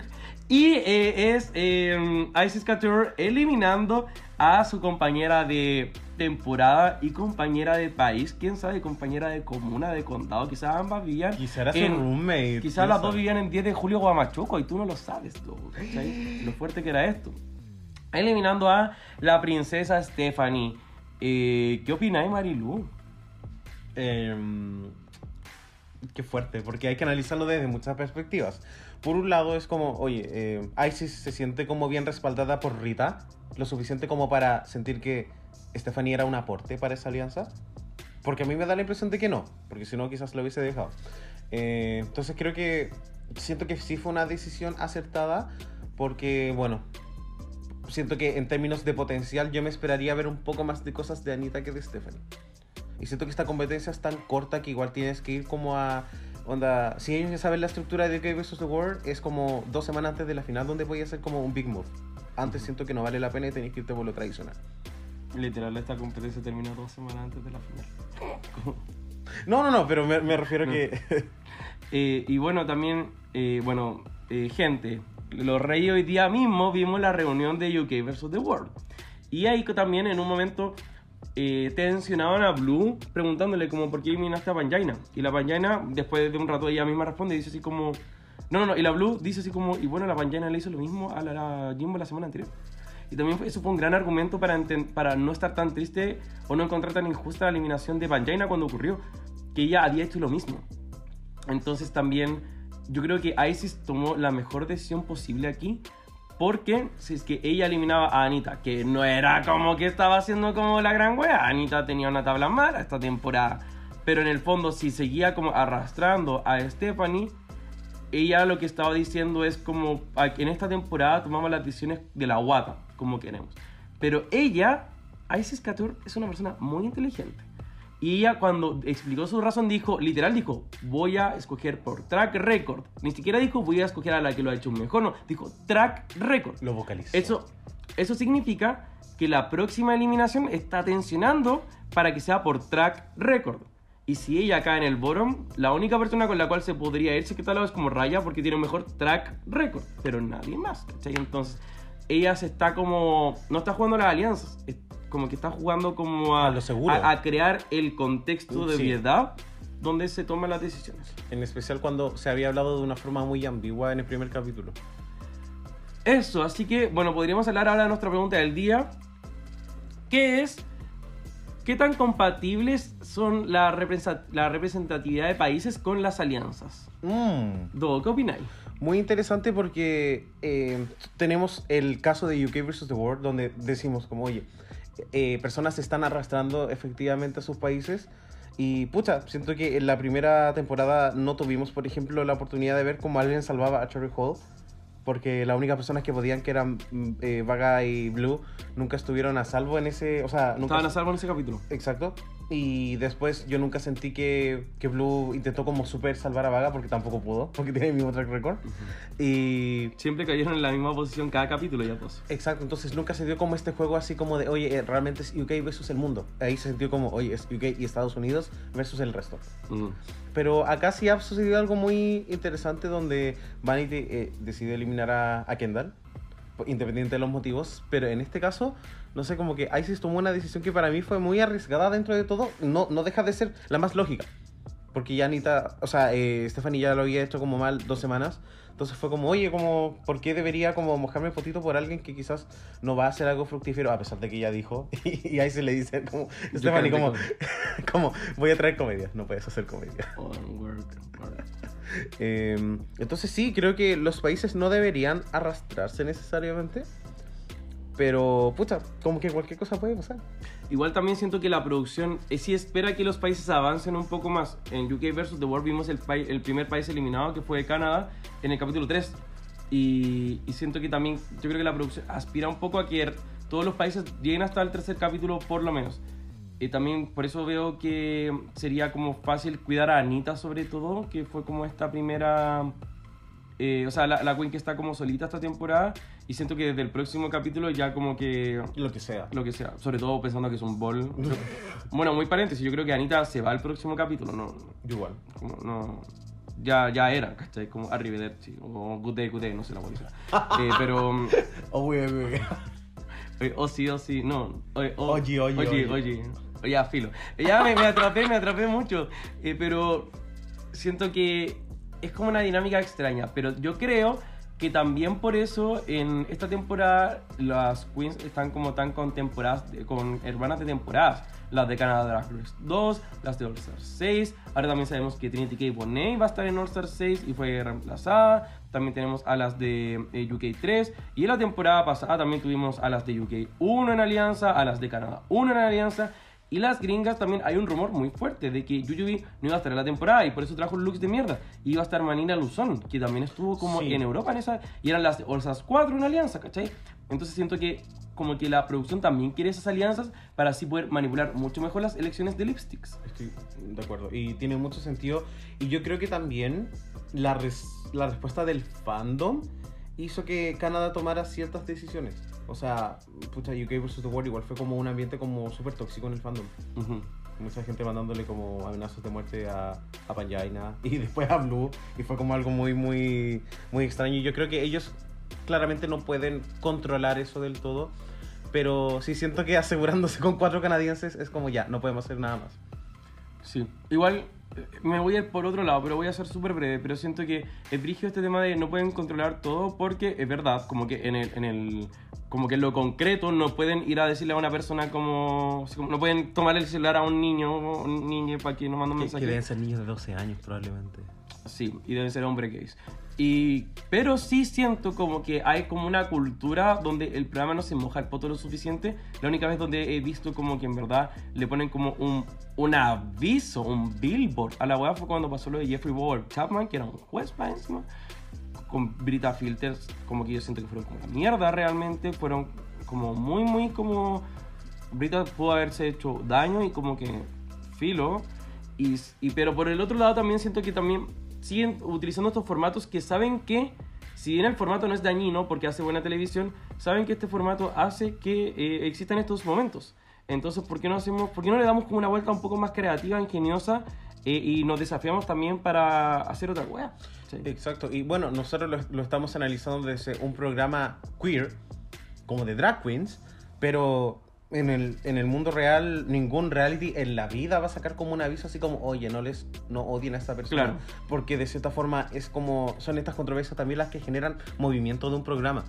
Y eh, es eh, Isis Couture eliminando a su compañera de temporada y compañera de país, quién sabe, compañera de comuna, de condado, quizás ambas vivían Quizá era su roommate. Quizás las dos vivían en 10 de julio Guamachuco y tú no lo sabes, ¿cachai? Lo fuerte que era esto. Eliminando a la princesa Stephanie. Eh, ¿Qué opináis, Marilu? Em, qué fuerte, porque hay que analizarlo desde muchas perspectivas. Por un lado es como, oye, eh, Isis se siente como bien respaldada por Rita, lo suficiente como para sentir que Stephanie era un aporte para esa alianza. Porque a mí me da la impresión de que no, porque si no quizás lo hubiese dejado. Eh, entonces creo que siento que sí fue una decisión acertada, porque bueno, siento que en términos de potencial yo me esperaría ver un poco más de cosas de Anita que de Stephanie. Y siento que esta competencia es tan corta que igual tienes que ir como a... Onda, si ellos ya saben la estructura de UK vs. The World, es como dos semanas antes de la final donde voy a hacer como un big move. Antes siento que no vale la pena y tenéis que irte por lo tradicional. Literal, esta competencia terminó dos semanas antes de la final. No, no, no, pero me, me refiero No. que... Eh, y bueno, también, eh, bueno, eh, gente, los reyes hoy día mismo vimos la reunión de UK vs. The World. Y ahí también en un momento eh, tensionaban a Blue preguntándole como por qué eliminaste a Panjaina. Y la Panjaina, después de un rato ella misma responde y dice así como... No, no, no, y la Blue dice así como, y bueno, la Panjaina le hizo lo mismo a la, la Jimbo la semana anterior. Y también fue- eso fue un gran argumento para, para no estar tan triste o no encontrar tan injusta la eliminación de Panjaina cuando ocurrió. Que ella había hecho lo mismo. Entonces también yo creo que Isis tomó la mejor decisión posible aquí. Porque si es que ella eliminaba a Anita, que no era como que estaba haciendo como la gran wea. Anita tenía una tabla mala esta temporada. Pero en el fondo, si seguía como arrastrando a Stephanie, ella lo que estaba diciendo es como "Ah, en esta temporada tomamos las decisiones de la guata, como queremos. Pero ella, Isis Couture, es una persona muy inteligente. Y ella cuando explicó su razón dijo, literal dijo, voy a escoger por track record. Ni siquiera dijo, voy a escoger a la que lo ha hecho mejor, no. Dijo, track record. Lo vocalizó. Eso, eso significa que la próxima eliminación está tensionando para que sea por track record. Y si ella cae en el bottom, la única persona con la cual se podría irse que tal vez es como Raya porque tiene un mejor track record, pero nadie más, ¿cachai? Entonces, ella se está como. No está jugando las alianzas, como que está jugando como a, A lo seguro. a, a crear el contexto de Sí. verdad donde se toman las decisiones. En especial cuando se había hablado de una forma muy ambigua en el primer capítulo. Eso, así que, bueno, podríamos hablar ahora de nuestra pregunta del día, que es, ¿qué tan compatibles son la representatividad de países con las alianzas? Mm. Do, ¿qué opináis? Muy interesante porque eh, tenemos el caso de UK versus The World, donde decimos como, oye, eh, personas se están arrastrando efectivamente a sus países. Y pucha, siento que en la primera temporada no tuvimos, por ejemplo, la oportunidad de ver cómo alguien salvaba a Cherry Hall. Porque las únicas personas que podían, que eran mm, eh, Vaga y Blue, nunca estuvieron a salvo en ese... O sea, nunca... Estaban a salvo en ese capítulo. Exacto. Y después yo nunca sentí que, que Blue intentó como super salvar a Vaga porque tampoco pudo, porque tiene el mismo track record. Y... Siempre cayeron en la misma posición cada capítulo ya pues. Exacto, entonces nunca se dio como este juego así como de, oye, eh, realmente es UK versus el mundo. Ahí se sintió como, oye, es UK y Estados Unidos versus el resto. Mm. Pero acá sí ha sucedido algo muy interesante donde Vanity eh, decide eliminar a, a Kendall, independiente de los motivos. Pero en este caso, no sé, como que Isis tomó una decisión que para mí fue muy arriesgada dentro de todo. No, no deja de ser la más lógica. Porque ya Anita, o sea, eh, Stephanie ya lo había hecho como mal dos semanas. Entonces fue como, oye, como, ¿por qué debería como mojarme el potito por alguien que quizás no va a hacer algo fructífero? A pesar de que ella dijo. Y, ahí se le dice como, Stephanie, como, como, voy a traer comedia. No puedes hacer comedia. Onward, onward. Eh, entonces sí, creo que los países no deberían arrastrarse necesariamente. Pero, pucha, como que cualquier cosa puede pasar. Igual también siento que la producción eh, sí espera que los países avancen un poco más. En UK vs. The World vimos el, el primer país eliminado que fue Canadá en el capítulo 3. Y, y siento que también, yo creo que la producción aspira un poco a que todos los países lleguen hasta el tercer capítulo por lo menos. También por eso veo que sería como fácil cuidar a Anita sobre todo, que fue como esta primera... eh, o sea, la, la Queen que está como solita esta temporada. Y siento que desde el próximo capítulo ya como que Lo que sea. lo que sea, sobre todo pensando que es un bol. bueno, muy paréntesis, yo creo que Anita se va al próximo capítulo, no, Igual. como, no, ya, ya era, ¿cachai? Como Arrivederci, o Good Day, Good Day, no sé la policía. eh, pero, Oh, güey, güey. eh, oh sí, oh sí, no, oye, oh, Oye, oye, oye, oye. oye, Oye, ya, filo. Eh, Ya me, atrapé, me atrapé mucho, eh, pero siento que es como una dinámica extraña, pero yo creo que también por eso en esta temporada las queens están como tan con temporadas, de- con hermanas de temporadas. Las de Canadá Drag Race 2, las de All Star 6. Ahora también sabemos que Trinity K. Bonet va a estar en All Star 6 y fue reemplazada. También tenemos a las de eh, UK 3. Y en la temporada pasada también tuvimos a las de UK 1 en alianza, a las de Canadá 1 en alianza. Y las gringas también hay un rumor muy fuerte de que Yuyubi no iba a estar en la temporada y por eso trajo looks de mierda. Iba a estar Manina Luzón, que también estuvo como Sí. en Europa en esa. Y eran las de Olsas 4 en alianza, ¿cachai? Entonces siento que como que la producción también quiere esas alianzas para así poder manipular mucho mejor las elecciones de lipsticks. Estoy de acuerdo. Y tiene mucho sentido. Y yo creo que también la, res- la respuesta del fandom hizo que Canadá tomara ciertas decisiones. O sea, pucha, UK vs. The World igual fue como un ambiente como súper tóxico en el fandom. Ujú. Mucha gente mandándole como amenazas de muerte a, a Panjaina y después a Blue. Y fue como algo muy, muy, muy extraño. Y yo creo que ellos claramente no pueden controlar eso del todo. Pero sí siento que asegurándose con cuatro canadienses es como ya, no podemos hacer nada más. Sí. Igual me voy a ir por otro lado, pero voy a ser súper breve. Pero siento que es brígido este tema de no pueden controlar todo porque es verdad, como que en el, en el como que en lo concreto no pueden ir a decirle a una persona como, no pueden tomar el celular a un niño o un niño para que no mande un Que, mensaje. que deben ser niños de 12 años probablemente. Sí, y deben ser hombres gays. Y, pero sí siento como que hay como una cultura donde el programa no se moja el poto lo suficiente. La única vez donde he visto como que en verdad le ponen como un, un aviso, un billboard a la web fue cuando pasó lo de Jeffrey Bauer Chapman, que era un juez para encima, con Brita Filters, como que yo siento que fueron como la mierda realmente, fueron como muy, muy como... Brita pudo haberse hecho daño y como que filo. Y, y- pero por el otro lado también siento que también siguen utilizando estos formatos que saben que, si bien el formato no es dañino porque hace buena televisión, saben que este formato hace que eh, existan estos momentos. Entonces, ¿por qué no hacemos, por qué no le damos como una vuelta un poco más creativa, ingeniosa eh, y nos desafiamos también para hacer otra wea? Sí. Exacto, y bueno, nosotros lo, lo estamos analizando desde un programa queer, como de drag queens, pero en el, en el mundo real, ningún reality en la vida va a sacar como un aviso así como, oye, no les no odien a esta persona. Claro. Porque de cierta forma es como, son estas controversias también las que generan movimiento de un programa.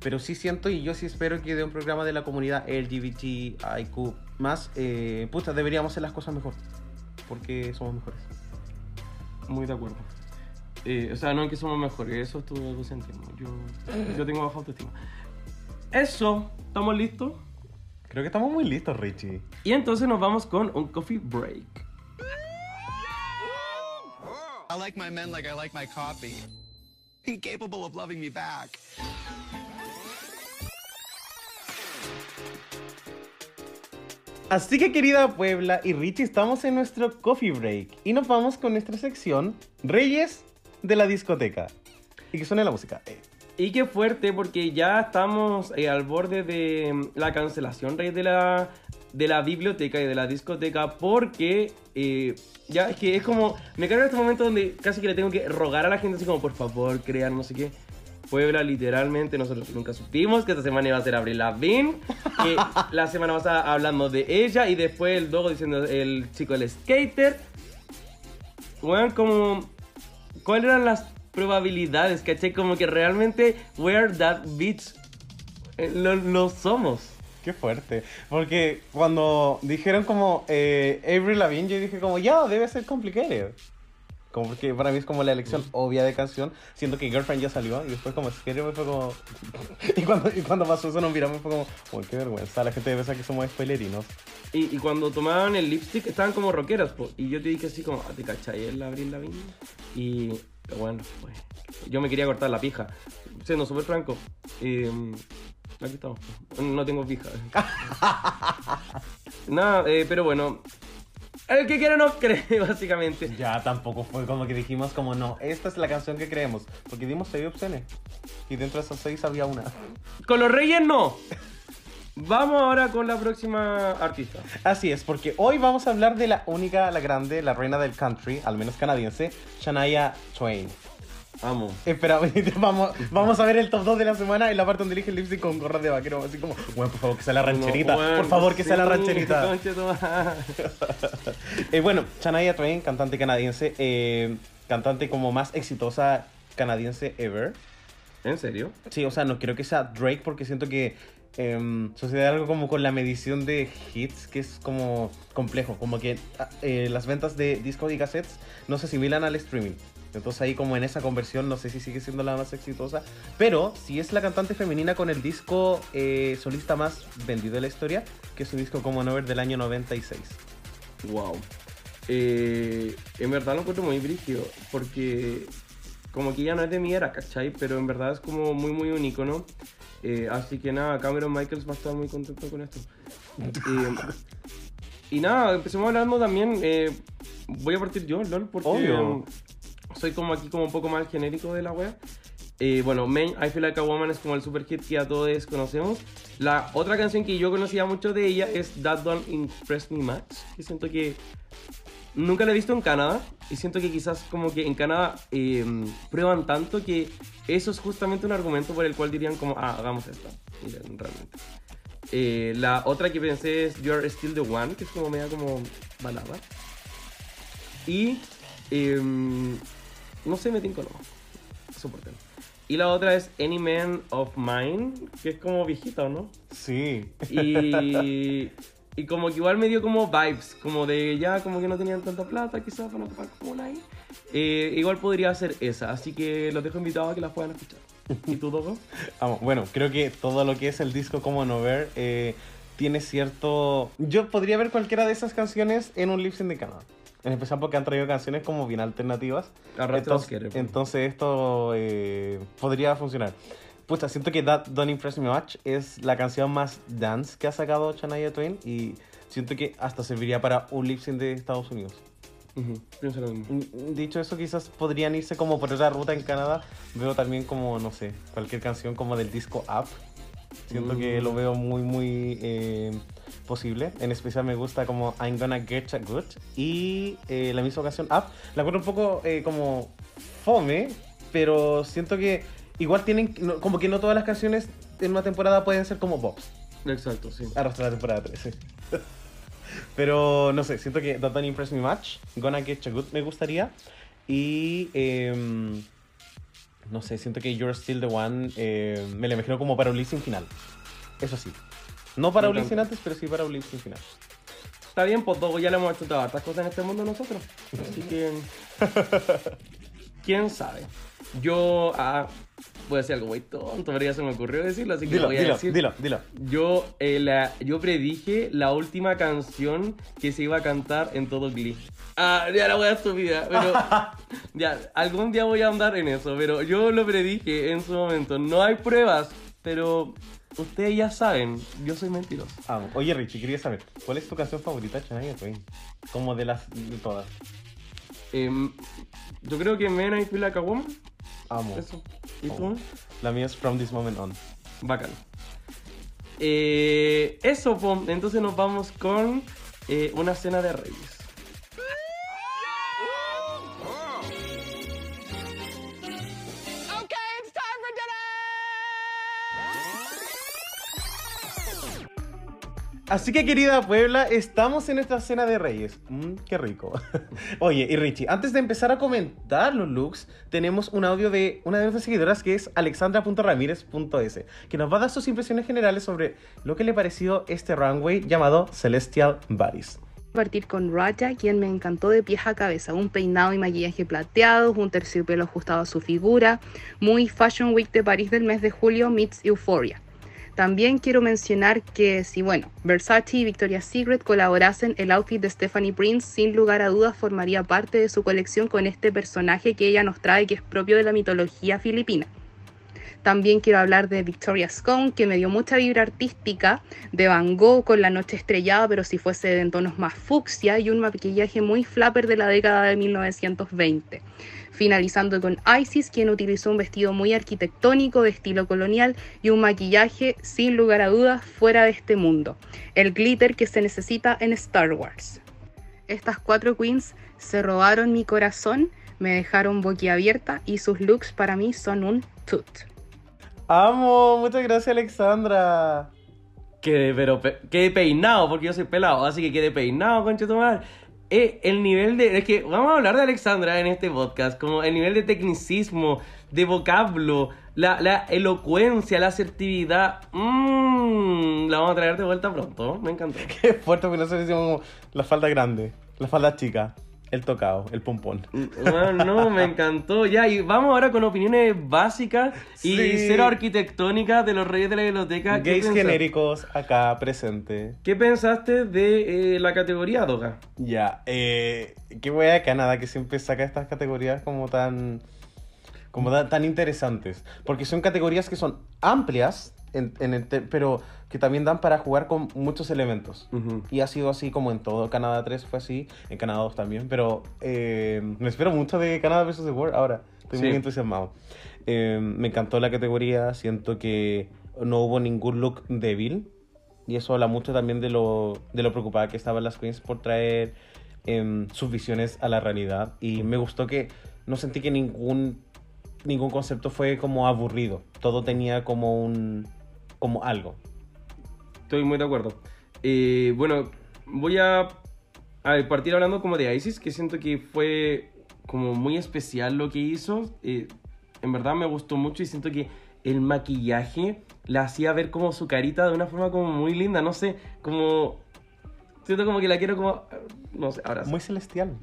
Pero sí siento y yo sí espero que de un programa de la comunidad LGBTIQ más, eh, puta, deberíamos hacer las cosas mejor. Porque somos mejores. Muy de acuerdo. Eh, o sea, no es que somos mejores, eso tú lo sentimos. Yo, yo tengo baja autoestima. Eso, ¿estamos listos? Creo que estamos muy listos, Richie. Y entonces nos vamos con un coffee break. I like my men like I like my coffee. Incapable of loving me back. Así que querida Puebla y Richie, estamos en nuestro coffee break y nos vamos con nuestra sección Reyes de la discoteca. Y que suene la música. eh. Y qué fuerte, porque ya estamos eh, al borde de mm, la cancelación de la, de la biblioteca y de la discoteca, porque eh, ya es que es como. Me carga este momento donde casi que le tengo que rogar a la gente, así como, por favor, crean no sé qué. Puebla, literalmente, nosotros nunca supimos que esta semana iba a ser Abril Lavigne, que la semana pasada hablando de ella, y después el dogo diciendo el chico del skater. Bueno, como. ¿Cuáles eran las probabilidades? ¿Caché? Como que realmente we're that bitch. Eh, Lo, lo somos. Qué fuerte. Porque cuando dijeron como eh, Avril Lavigne, yo dije como, ya, debe ser complicated. Como porque para mí es como la elección obvia de canción. Siento que Girlfriend ya salió y después como Skater fue como... y, cuando, y cuando pasó eso nos miramos fue como, uy, qué vergüenza. La gente piensa que somos spoilerinos. Y, y cuando tomaban el lipstick estaban como rockeras, po. Y yo te dije así como, ah, ¿te cachai el Abril Lavigne? Y pero bueno, pues, yo me quería cortar la pija. Siendo súper franco. Eh, aquí estamos. po. No tengo pija. Nada, eh, pero bueno. El que quiere no cree, básicamente. Ya tampoco fue como que dijimos como, no, esta es la canción que creemos. Porque dimos seis opciones. Y dentro de esas seis había una. Con los reyes no. Vamos ahora con la próxima artista. Así es, porque hoy vamos a hablar de la única, la grande, la reina del country, al menos canadiense, Shania Twain. Amo. Espera, vamos, vamos a ver el top 2 de la semana en la parte donde elige el lipstick con gorras de vaquero. Así como, bueno, por favor, que sea la rancherita. No, bueno, por favor, que sea la rancherita. Eh, bueno, Shania Twain, cantante canadiense, eh, cantante como más exitosa canadiense ever. ¿En serio? Sí, o sea, no creo que sea Drake porque siento que em, sucede algo como con la medición de hits que es como complejo, como que ah, eh, las ventas de discos y cassettes no se asimilan al streaming. Entonces ahí como en esa conversión no sé si sigue siendo la más exitosa, pero si es la cantante femenina con el disco eh, solista más vendido de la historia, que es su disco como Over del año 96. Wow. Eh, en verdad lo encuentro muy brígido, porque como que ya no es de mi era, ¿cachai? Pero en verdad es como muy, muy único, ¿no? Eh, así que nada, Cameron Michaels va a estar muy contento con esto. Y nada, empecemos hablando también, eh, voy a partir yo, LOL, porque Obvio. soy como aquí como un poco más genérico de la web. Eh, bueno, Main, I Feel Like a Woman es como el super hit que a todos conocemos. La otra canción que yo conocía mucho de ella es That Don't Impress Me Much, que siento que nunca la he visto en Canadá y siento que quizás como que en Canadá eh, prueban tanto que eso es justamente un argumento por el cual dirían como, ah, hagamos esta, realmente. Eh, la otra que pensé es You're Still the One, que es como media como balada. Y em, no sé, me tinco no. Soporten. Y la otra es Any Man of Mine, que es como viejita, ¿o no? Sí. Y Y como que igual me dio como vibes, como de ya como que no tenían tanta plata quizás para ocupar como una ahí. Eh, igual podría ser esa, así que los dejo invitados a que las puedan escuchar. ¿Y tú, Dogo? Vamos, bueno, creo que todo lo que es el disco como No Ver eh, tiene cierto... Yo podría ver cualquiera de esas canciones en un lip sync de Canadá. En especial porque han traído canciones como bien alternativas. Entonces, quiere, pues. entonces esto eh, podría funcionar. Puta, siento que That Don't Impress Me Much es la canción más dance que ha sacado Shania Twain y siento que hasta serviría para un lip sync de Estados Unidos. Ujú, Pienso lo mismo. Mm, Dicho eso, quizás podrían irse como por otra ruta en Canadá. Veo también como, no sé, cualquier canción como del disco Up. Siento que lo veo muy, muy eh, posible. En especial me gusta como I'm Gonna Get Ya Good. Y eh, la misma canción Up. La encuentro un poco eh, como fome, pero siento que igual tienen, no- como que no todas las canciones en una temporada pueden ser como Bobs. Exacto, sí. Arrastra la temporada 3, sí. Pero no sé, siento que That Don't Impress Me Much, Gonna Get Ya Good me gustaría. Y em, no sé, siento que You're Still the One eh, me la imagino como para un lip sync final. Eso sí. No para sync encanta. antes, pero sí para un lip sync final. Está bien, pues Dogo ya le hemos hecho hartas cosas en este mundo nosotros. Así que. ¿Quién sabe? Yo. Ah, voy a decir algo muy tonto, pero ya se me ocurrió decirlo, así que Dilo, lo voy a dilo, decir. dilo, dilo. Yo, eh, la, yo predije la última canción que se iba a cantar en todo Glee. Ah, ya la voy a estúpida, pero ya, algún día voy a andar en eso, pero yo lo predije en su momento. No hay pruebas, pero ustedes ya saben, yo soy mentiroso. Amo. Oye, Richie, quería saber, ¿cuál es tu canción favorita de Shania Twain? Como de las de todas. Em, yo creo que Men I Feel Like a Woman, Amo. eso. ¿Y tú? La mía es From This Moment On. Bacán. Eh, eso, entonces nos vamos con eh, una cena de reyes. Así que querida Puebla, estamos en nuestra cena de reyes. Mmm, qué rico. Oye, y Richie, antes de empezar a comentar los looks, tenemos un audio de una de nuestras seguidoras que es alexandra.ramírez.es, que nos va a dar sus impresiones generales sobre lo que le pareció este runway llamado Celestial Bodies. partir con Raja, quien me encantó de pies a cabeza. Un peinado y maquillaje plateados, un terciopelo ajustado a su figura, muy Fashion Week de París del mes de julio meets Euphoria. También quiero mencionar que si, bueno, Versace y Victoria's Secret colaborasen, el outfit de Stephanie Prince sin lugar a dudas formaría parte de su colección con este personaje que ella nos trae que es propio de la mitología filipina. También quiero hablar de Victoria Scone, que me dio mucha vibra artística, de Van Gogh con la noche estrellada, pero si fuese en tonos más fucsia, y un maquillaje muy flapper de la década de 1920. Finalizando con Isis, quien utilizó un vestido muy arquitectónico de estilo colonial y un maquillaje, sin lugar a dudas, fuera de este mundo. El glitter que se necesita en Star Wars. Estas cuatro queens se robaron mi corazón, me dejaron boquiabierta y sus looks para mí son un tut. Amo, muchas gracias Alexandra. Quedé, pero pe- quedé peinado, porque yo soy pelado, así que quedé peinado, concha tu madre. Eh, el nivel de. Es que vamos a hablar de Alexandra en este podcast, como el nivel de tecnicismo, de vocablo, la, la elocuencia, la asertividad. Mmm, la vamos a traer de vuelta pronto, me encantó. Qué fuerte, porque nosotros como la falda grande, la falda chica, el tocado, el pompón. Bueno, no, me encantó. Ya, y vamos ahora con opiniones básicas y Sí. cero arquitectónicas de los reyes de la biblioteca. ¿Qué Gays genéricos acá presente. ¿Qué pensaste de eh, la categoría Doga? Ya, eh, qué wea de Canadá que siempre saca estas categorías como tan, como tan, tan interesantes. Porque son categorías que son amplias, en, pero que también dan para jugar con muchos elementos. Y ha sido así como en todo. Canadá 3 fue así, en Canadá 2 también. Pero eh, me espero mucho de Canadá vs. The World ahora. Estoy Sí. muy entusiasmado. Eh, me encantó la categoría. Siento que no hubo ningún look débil. Y eso habla mucho también de lo, de lo preocupada que estaban las queens por traer em, sus visiones a la realidad. Y me gustó que no sentí que ningún, ningún concepto fue como aburrido. Todo tenía como un como algo. Estoy muy de acuerdo. Eh, bueno, voy a, a partir hablando como de Isis, que siento que fue como muy especial lo que hizo. Eh, en verdad me gustó mucho y siento que el maquillaje la hacía ver como su carita de una forma como muy linda, no sé, como Siento como que la quiero como. No sé, ahora sí. Muy celestial.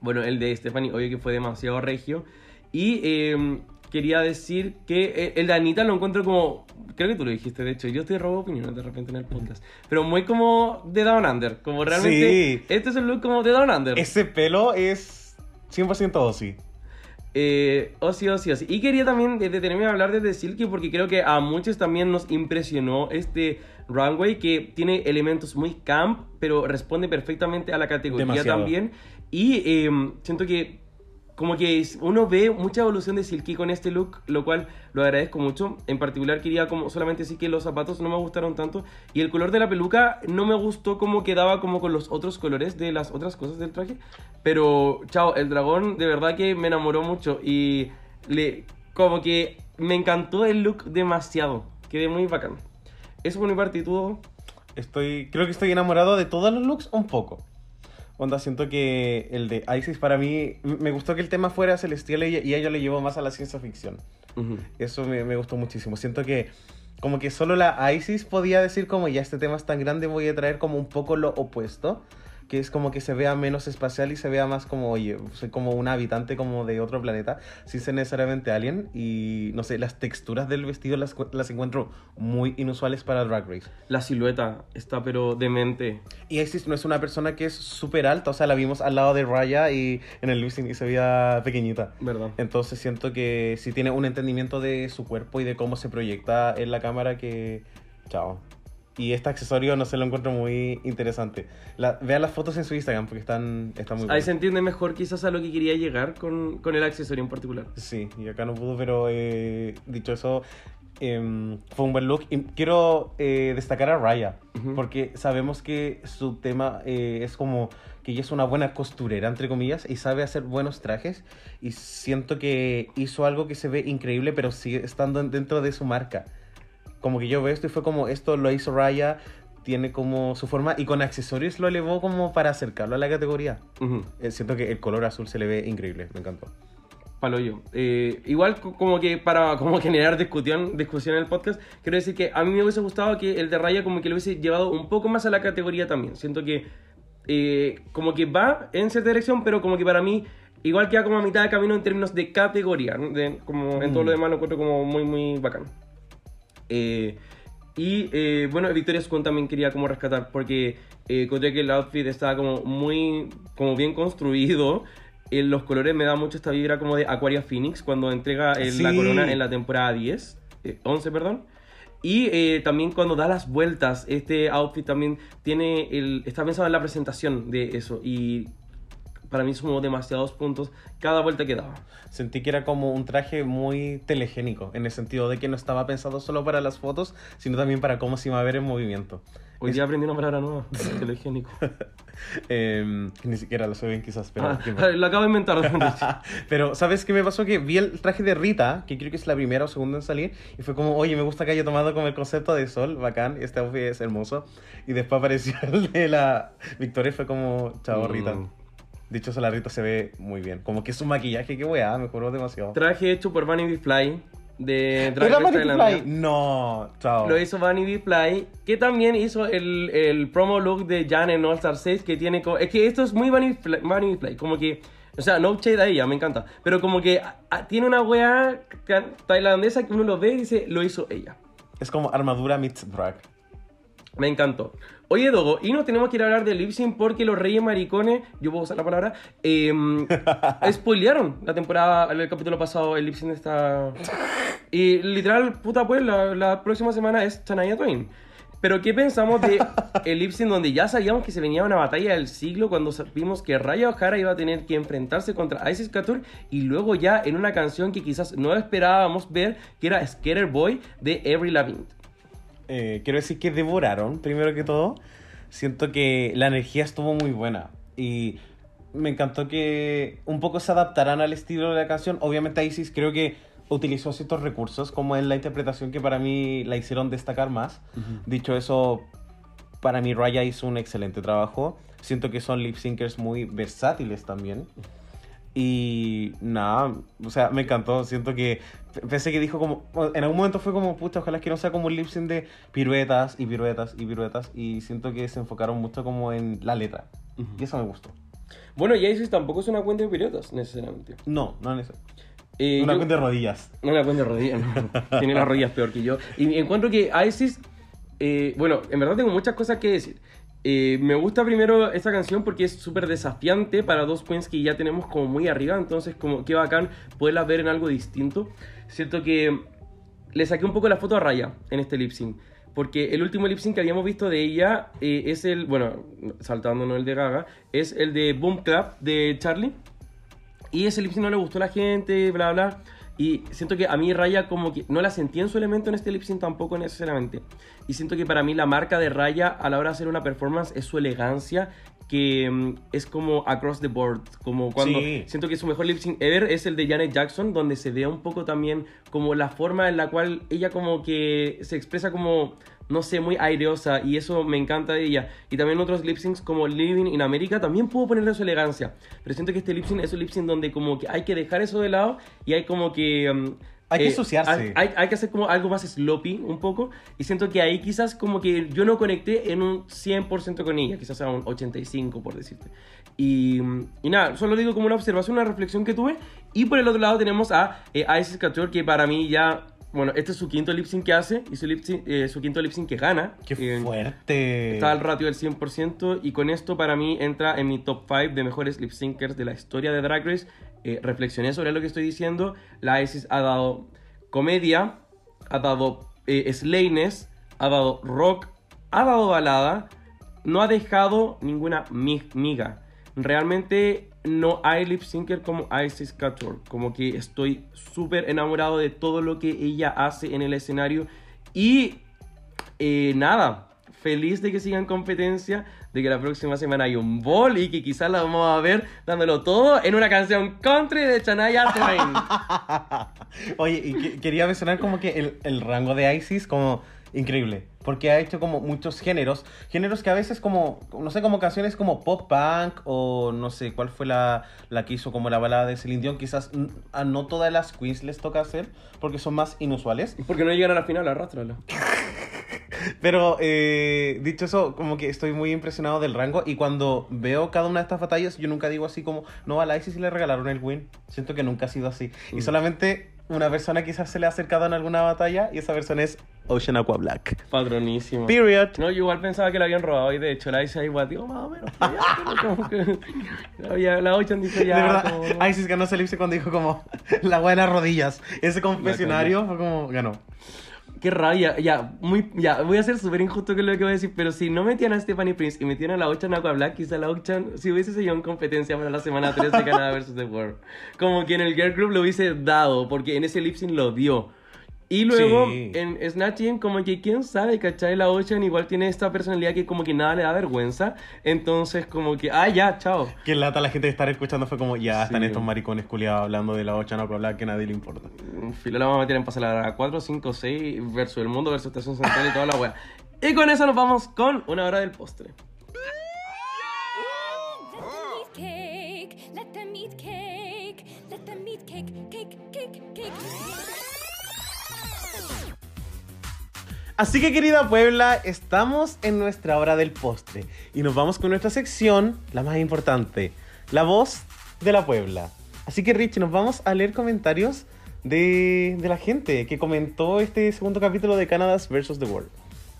Bueno, el de Stephanie, obvio que fue demasiado regio. Y eh, quería decir que eh, el de Anita lo encuentro como. Creo que tú lo dijiste, de hecho. Yo te robo opiniones de repente en el podcast. Pero muy como de Down Under. Como realmente. Sí. Este es el look como de Down Under. Ese pelo es 100% Ozzy. Eh, Ozzy, Ozzy, Ozzy. Y quería también de- detenerme a hablar de Silky porque creo que a muchos también nos impresionó este runway que tiene elementos muy camp, pero responde perfectamente a la categoría Demasiado. también. Y eh, siento que como que uno ve mucha evolución de Silky con este look, lo cual lo agradezco mucho. En particular quería como solamente decir que los zapatos no me gustaron tanto y el color de la peluca no me gustó como quedaba como con los otros colores de las otras cosas del traje. Pero, chao, el dragón de verdad que me enamoró mucho y le como que me encantó el look demasiado. Quedé muy bacán. Eso por mi parte. Estoy, creo que estoy enamorado de todos los looks un poco. Onda, siento que el de Isis para mí, me gustó que el tema fuera celestial y, y ella le llevó más a la ciencia ficción. Eso me, me gustó muchísimo. Siento que como que solo la Isis podía decir como ya este tema es tan grande, voy a traer como un poco lo opuesto. Que es como que se vea menos espacial y se vea más como, oye, soy como un habitante como de otro planeta, sin ser necesariamente alien. Y no sé, las texturas del vestido las, las encuentro muy inusuales para Drag Race. La silueta está pero demente. Y Isis no es una persona que es súper alta, o sea, la vimos al lado de Raya y en el sync y se veía pequeñita. ¿Verdad? Entonces siento que si tiene un entendimiento de su cuerpo y de cómo se proyecta en la cámara que... Chao. Y este accesorio, no sé, lo encuentro muy interesante. La- vean las fotos en su Instagram porque están, están muy Ahí buenas. se entiende mejor quizás a lo que quería llegar con, con el accesorio en particular. Sí, y acá no pudo, pero eh, dicho eso, em, fue un buen look. Y quiero eh, destacar a Raya, porque sabemos que su tema eh, es como que ella es una buena costurera, entre comillas, y sabe hacer buenos trajes. Y siento que hizo algo que se ve increíble, pero sigue estando en- dentro de su marca. Como que yo veo esto y fue como, esto lo hizo Raya, tiene como su forma, y con accesorios lo elevó como para acercarlo a la categoría. Ujú. Eh, siento que el color azul se le ve increíble, me encantó. Palo yo. Eh, igual co- como que para como generar discusión, discusión en el podcast, quiero decir que a mí me hubiese gustado que el de Raya como que lo hubiese llevado un poco más a la categoría también. Siento que eh, como que va en cierta dirección, pero como que para mí igual queda como a mitad de camino en términos de categoría. ¿no? De- como en todo Mm. lo demás lo encuentro como muy, muy bacán. Eh, y eh, bueno, Victoria Scone también quería como rescatar porque eh, encontré que el outfit estaba como muy, como bien construido. Eh, los colores me da mucho esta vibra como de Aquaria Phoenix cuando entrega eh, la corona en la temporada 10, eh, 11, perdón. Y eh, también cuando da las vueltas, este outfit también tiene el, está pensado en la presentación de eso y para mí sumó demasiados puntos cada vuelta que daba. Sentí que era como un traje muy telegénico, en el sentido de que no estaba pensado solo para las fotos, sino también para cómo se iba a ver en movimiento. Hoy Es- día aprendí una palabra nueva, telegénico. Em, ni siquiera lo sé bien quizás, pero... Ah, lo acabo de inventar. pero, ¿sabes qué me pasó? Que vi el traje de Rita, que creo que es la primera o segunda en salir, y fue como, oye, me gusta que haya tomado como el concepto de sol, bacán, este outfit es hermoso. Y después apareció el de la Victoria y fue como, chao, Mm. Rita. Dicho eso, la Rita se ve muy bien. Como que su maquillaje, qué weá, mejoró demasiado. Traje hecho por Vanity Fly de Drag ¿Era Vanity Tailandia. Fly? No, chao. Lo hizo Vanity Fly, que también hizo el, el promo look de Jan en All Star 6, que tiene... co- Es que esto es muy Vanity Fly, Vanity Fly, como que... O sea, no shade a ella, me encanta. Pero como que a- a- tiene una wea ca- tailandesa que uno lo ve y dice, lo hizo ella. Es como armadura meets drag. Me encantó. Oye, Dogo, y nos tenemos que ir a hablar de lip sync porque los Reyes Maricones, yo puedo usar la palabra, eh, spoilearon la temporada, el capítulo pasado, el lip sync está... Y literal, puta pues, la, la próxima semana es Shania Twain. Pero ¿qué pensamos de el lip sync donde ya sabíamos que se venía una batalla del siglo cuando vimos que Raya O'Hara iba a tener que enfrentarse contra Isis Couture y luego ya en una canción que quizás no esperábamos ver, que era Skater Boy de Every Lavigne? Eh, quiero decir que devoraron, primero que todo. Siento que la energía estuvo muy buena. Y me encantó que un poco se adaptaran al estilo de la canción. Obviamente Isis creo que utilizó ciertos recursos, como en la interpretación que para mí la hicieron destacar más. Dicho eso, para mí Raya hizo un excelente trabajo. Siento que son lip syncers muy versátiles también. Y nada, o sea, me encantó. Siento que, pensé que dijo como, en algún momento fue como, pucha, ojalá que no sea como un lip sync de piruetas y piruetas y piruetas. Y siento que se enfocaron mucho como en la letra. Y eso me gustó. Bueno, y Isis tampoco es una cuenta de pilotos, necesariamente. No, no en eso. Eh, Una yo- cuenta de rodillas. No una cuenta de rodillas, no. Tiene las rodillas peor que yo. Y encuentro que Isis, eh, bueno, en verdad tengo muchas cosas que decir. Eh, me gusta primero esta canción porque es súper desafiante para dos queens que ya tenemos como muy arriba, entonces como qué bacán poderlas ver en algo distinto. Siento que le saqué un poco la foto a Raya en este lip sync. Porque el último lip sync que habíamos visto de ella eh, es el, bueno, saltándonos el de Gaga, es el de Boom Clap de Charlie. Y ese lip sync no le gustó a la gente, bla, bla. Y siento que a mí Raya como que no la sentí en su elemento en este lip sync tampoco necesariamente. Y siento que para mí la marca de Raya a la hora de hacer una performance es su elegancia, que mm, es como across the board. Como cuando Sí. siento que su mejor lip sync ever es el de Janet Jackson, donde se ve un poco también como la forma en la cual ella como que se expresa como no sé, muy aireosa y eso me encanta de ella. Y también otros lip syncs como Living in America también puedo ponerle su elegancia. Pero siento que este lip sync es un lip sync donde como que hay que dejar eso de lado y hay como que... um, Hay que ensuciarse. Hay, hay que hacer como algo más sloppy un poco. Y siento que ahí quizás como que yo no conecté en un 100% con ella. Quizás a un 85% por decirte. Y, y nada, solo digo como una observación, una reflexión que tuve. Y por el otro lado tenemos a eh, Isis Couture que para mí ya... Bueno, este es su quinto lip sync que hace y su, lip sync- eh, su quinto lip sync que gana. Qué Eh, fuerte. Está al ratio del 100% y con esto para mí entra en mi top 5 de mejores lip syncers de la historia de Drag Race. Eh, reflexioné sobre lo que estoy diciendo. La Isis ha dado comedia, ha dado eh, slayness, ha dado rock, ha dado balada, no ha dejado ninguna mi- miga. Realmente no hay lip syncer como Isis Couture. Como que estoy súper enamorado de todo lo que ella hace en el escenario. Y eh, nada, feliz de que sigan competencia, de que la próxima semana hay un ball y que quizás la vamos a ver dándolo todo en una canción country de Chanaya Twain. Oye, y que- quería mencionar como que el, el rango de Isis como increíble. Porque ha hecho como muchos géneros. Géneros que a veces como, no sé, como canciones como pop punk o no sé cuál fue la, la que hizo como la balada de Celine Dion. Quizás a no todas las queens les toca hacer porque son más inusuales. Porque no llegan a la final, arrástrala. Pero eh, dicho eso, como que estoy muy impresionado del rango y cuando veo cada una de estas batallas, yo nunca digo así como, no, a la Isis le regalaron el win. Siento que nunca ha sido así. Y Mm. solamente una persona quizás se le ha acercado en alguna batalla y esa persona es Ocean Aqua Black. Patronísimo. Period. No, yo igual pensaba que la habían robado y de hecho la hice igual, digo, más o menos. la Ocean dice ya. de verdad, como- Isis ganó ese elipse cuando dijo como la buena rodillas. Ese confesionario fue como ganó. Qué rabia, ya, muy, ya, voy a ser súper injusto con lo que voy a decir, pero si no metían a Stephanie Prince y metían a la Ocha en Aqua Black, quizá la Ocha, si hubiese seguido en competencia para la semana 3 de Canadá vs. The World. Como que en el Girl Group lo hubiese dado, porque en ese lip lo dio. Y luego Sí. en Snatch Game, como que quién sabe, ¿cachai? La Ocean igual tiene esta personalidad que como que nada le da vergüenza. Entonces, como que, ah, ya, chao. Que lata la gente de estar escuchando fue como ya están Sí. estos maricones culiados hablando de la Ocean Aqua Black que a nadie le importa. Filo la vamos a meter en pasar 4, 5, 6 versus el mundo versus Estación Central y toda la wea. Y con eso nos vamos con una hora del postre. Cake. Let them eat cake. Let them eat cake. Cake, cake, cake. Así que querida Puebla, estamos en nuestra hora del postre y nos vamos con nuestra sección, la más importante, la voz de la Puebla. Así que Rich, nos vamos a leer comentarios de, la gente que comentó este segundo capítulo de Canadas vs. The World.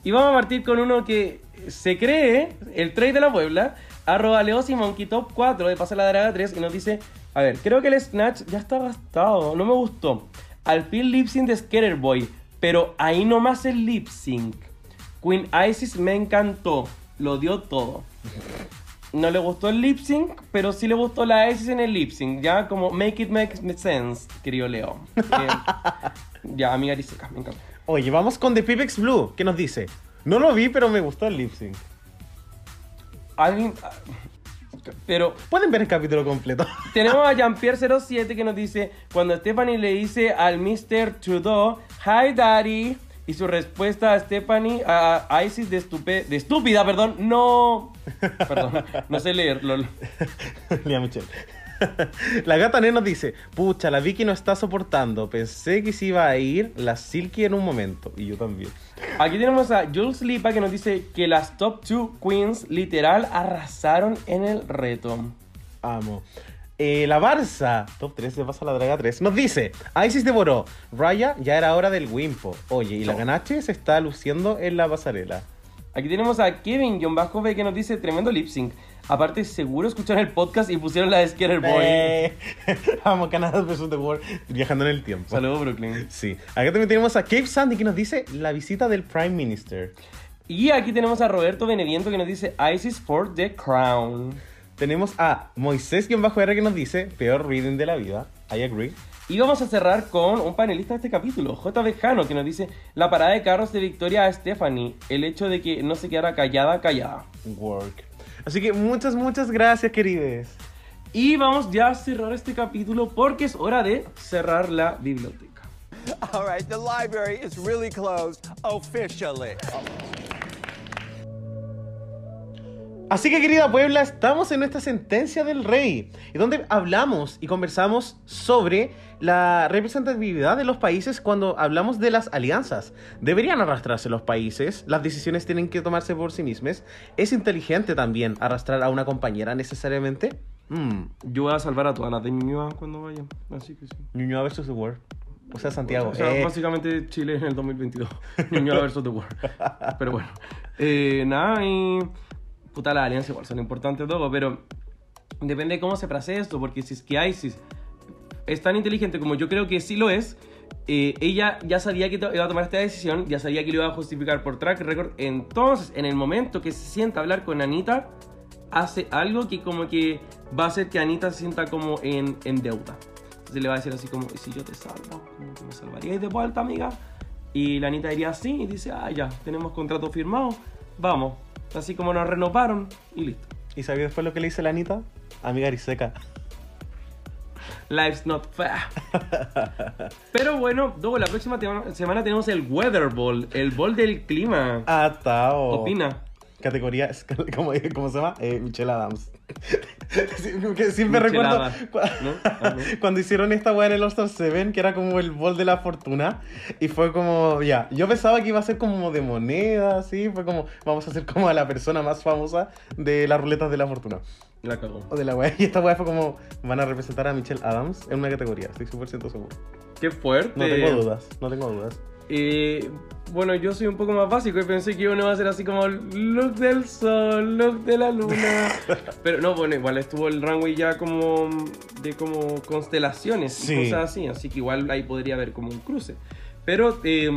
Y vamos a partir con uno que se cree, el trade de la Puebla, arroba Leosi Monkey Top 4 de Pasa la Draga 3 y nos dice, a ver, creo que el Snatch ya está gastado, no me gustó. Al fin lip sync de Skater Boy, pero ahí nomás el lip sync. Queen Isis me encantó, lo dio todo. No le gustó el lip sync, pero sí le gustó la Isis en el lip sync, ya como make it make sense, querido Leo. Eh, ya, amiga Ariseca, me encanta. Oye, vamos con The Pipex Blue, que nos dice, no lo vi, pero me gustó el lip sync. Alguien... Pero Pueden ver el capítulo completo. tenemos a Jean-Pierre07 que nos dice, cuando Stephanie le dice al Mr. Trudeau, Hi Daddy, y su respuesta a Stephanie, a a Isis de, estupe- de estúpida, perdón, no... Perdón, no sé leer, lol. Lea Michelle. La gata Nen nos dice, pucha, la Vicky no está soportando. Pensé que se iba a ir la Silky en un momento. Y yo también. Aquí tenemos a Jules Lipa que nos dice que las top 2 queens literal arrasaron en el reto. Amo. Eh, la Barça, top 3 de Pasa la Draga 3, nos dice, Isis devoró, Raya ya era hora del Wimpo. Oye, y la ganache se está luciendo en la pasarela. Aquí tenemos a Kevin-B que nos dice tremendo lip sync. Aparte, seguro escucharon el podcast y pusieron la de Skater Boy. Eh, Vamos, Canadá vs. The World, viajando en el tiempo. Saludos, Brooklyn. Sí. Acá también tenemos a Cape Sandy que nos dice la visita del Prime Minister. Y aquí tenemos a Roberto Beneviento que nos dice Isis for the Crown. Tenemos a Moisés-R que nos dice peor reading de la vida. I agree. Y vamos a cerrar con un panelista de este capítulo, JB Jano, que nos dice la parada de carros de Victoria a Stephanie, el hecho de que no se quedara callada, callada. Work. Así que muchas, muchas gracias, queridos. Y vamos ya a cerrar este capítulo porque es hora de cerrar la biblioteca. All right, the library is really closed officially. Así que querida Puebla, estamos en nuestra sentencia del rey, y donde hablamos y conversamos sobre la representatividad de los países cuando hablamos de las alianzas. ¿Deberían arrastrarse los países? ¿Las decisiones tienen que tomarse por sí mismas? ¿Es inteligente también arrastrar a una compañera necesariamente? Mm, Yo voy a salvar a todas las de Ñuñoa cuando vayan, así que sí. Ñuñoa versus The World. O sea, Santiago. O sea, Eh, básicamente Chile en el 2022. Ñuñoa versus The World. Pero bueno. Eh, nada, y... Puta, las alianzas igual son importantes todo, pero... Depende de cómo se frase esto, porque si es que ISIS es tan inteligente como yo creo que sí lo es, eh, ella ya sabía que iba a tomar esta decisión, ya sabía que lo iba a justificar por track record. Entonces, en el momento que se sienta a hablar con Anita, hace algo que como que va a hacer que Anita se sienta como en, en deuda. Entonces le va a decir así como, "¿Y si yo te salvo, como que me salvaríais de vuelta, amiga. Y la Anita diría sí y dice, ah, ya, tenemos contrato firmado, vamos. Así como nos renovaron y listo. ¿Y sabía después lo que le dice la Anita? Amiga Ariseca. Life's not fair. Pero bueno, luego la próxima semana tenemos el Weather Ball, el ball del clima. Atao. Opina. Categoría, ¿cómo, cómo se llama? Eh, Michelle Adams. Sí, que Siempre Michelle recuerdo cu- ¿no? Ah, ¿no? cuando hicieron esta weá en el All-Star 7, que era como el bol de la fortuna. Y fue como, ya, yo pensaba que iba a ser como de moneda, así. Fue como, vamos a hacer como a la persona más famosa de las ruletas de la fortuna. La cagó. O de la weá. Y esta weá fue como, van a representar a Michelle Adams en una categoría, estoy 100% seguro. Qué fuerte. No tengo dudas, no tengo dudas. Eh, bueno, yo soy un poco más básico y pensé que uno iba a ser así como look del sol, look de la luna. Pero no, bueno, igual estuvo el runway ya como de como constelaciones Sí. y cosas así, así que igual ahí podría haber como un cruce. Pero, eh,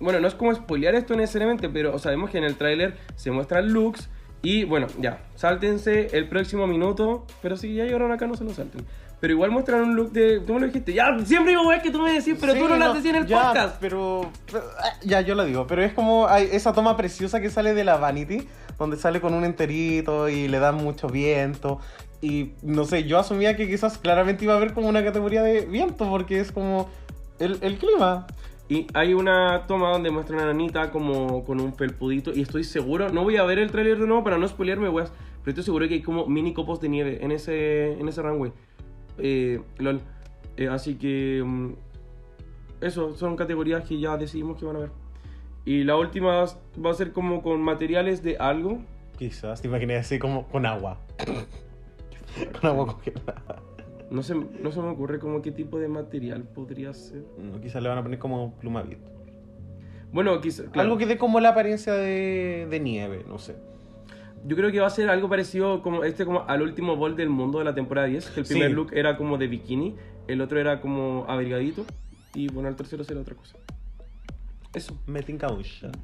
bueno, no es como spoilear esto necesariamente, pero sabemos que en el tráiler se muestran looks y bueno, ya, sáltense el próximo minuto, pero si ya llegaron acá no se lo salten. Pero igual muestran un look de... Tú me lo dijiste, ya, siempre digo weas que tú me decís, pero Sí, tú no, las decís en el ya, podcast. Pero, pero, ah, ya, yo lo digo. Pero es como hay esa toma preciosa que sale de la Vanity, donde sale con un enterito y le dan mucho viento. Y no sé, yo asumía que quizás claramente iba a haber como una categoría de viento, porque es como el, el clima. Y hay una toma donde muestran a Nanita como con un felpudito. Y estoy seguro, no voy a ver el trailer de nuevo para no spoilearme, weas. Pero estoy seguro que hay como mini copos de nieve en ese, en ese runway. Eh, lol. Eh, así que. mm, eso, son categorías que ya decidimos que van a ver. Y la última va a ser como con materiales de algo. Quizás, te imaginé así como con agua. con agua congelada. No se, no se me ocurre como qué tipo de material podría ser. No, quizás le van a poner como pluma viento. Bueno, quizá, claro. Algo que dé como la apariencia de, de nieve, no sé. Yo creo que va a ser algo parecido como este como al último bol del mundo de la temporada 10, que el primer Sí. look era como de bikini, el otro era como abrigadito y bueno, el tercero será otra cosa. Eso. Me tinca.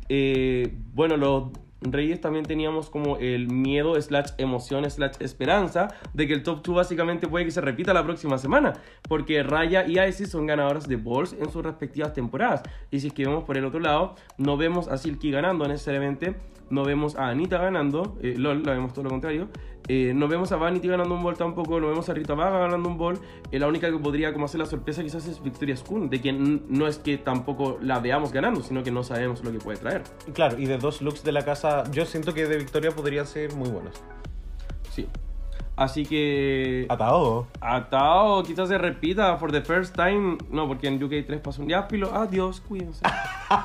Eh, bueno, los Reyes también teníamos como el miedo, slash emoción, slash esperanza de que el top 2 básicamente puede que se repita la próxima semana. Porque Raya y Isis son ganadoras de Balls en sus respectivas temporadas. Y si es que vemos por el otro lado, no vemos a Silky ganando necesariamente. No vemos a Anita ganando, eh, LOL, la vemos todo lo contrario. Eh, no vemos a Vanity ganando un bol tampoco, no vemos a Rita Vaga ganando un bol. Eh, la única que podría como hacer la sorpresa quizás es Victoria Schoon, de quien no es que tampoco la veamos ganando, sino que no sabemos lo que puede traer. Claro, y de dos looks de la casa, yo siento que de Victoria podrían ser muy buenos. Sí. Así que. Atado. Atao, quizás se repita for the first time. No, porque en UK 3 pasó un ya, filo. Adiós, cuídense.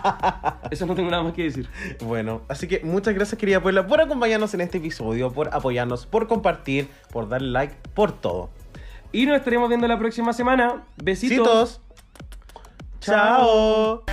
Eso no tengo nada más que decir. Bueno, así que muchas gracias querida Puebla por acompañarnos en este episodio, por apoyarnos, por compartir, por darle like, por todo. Y nos estaremos viendo la próxima semana. Besitos. Besitos. Chao.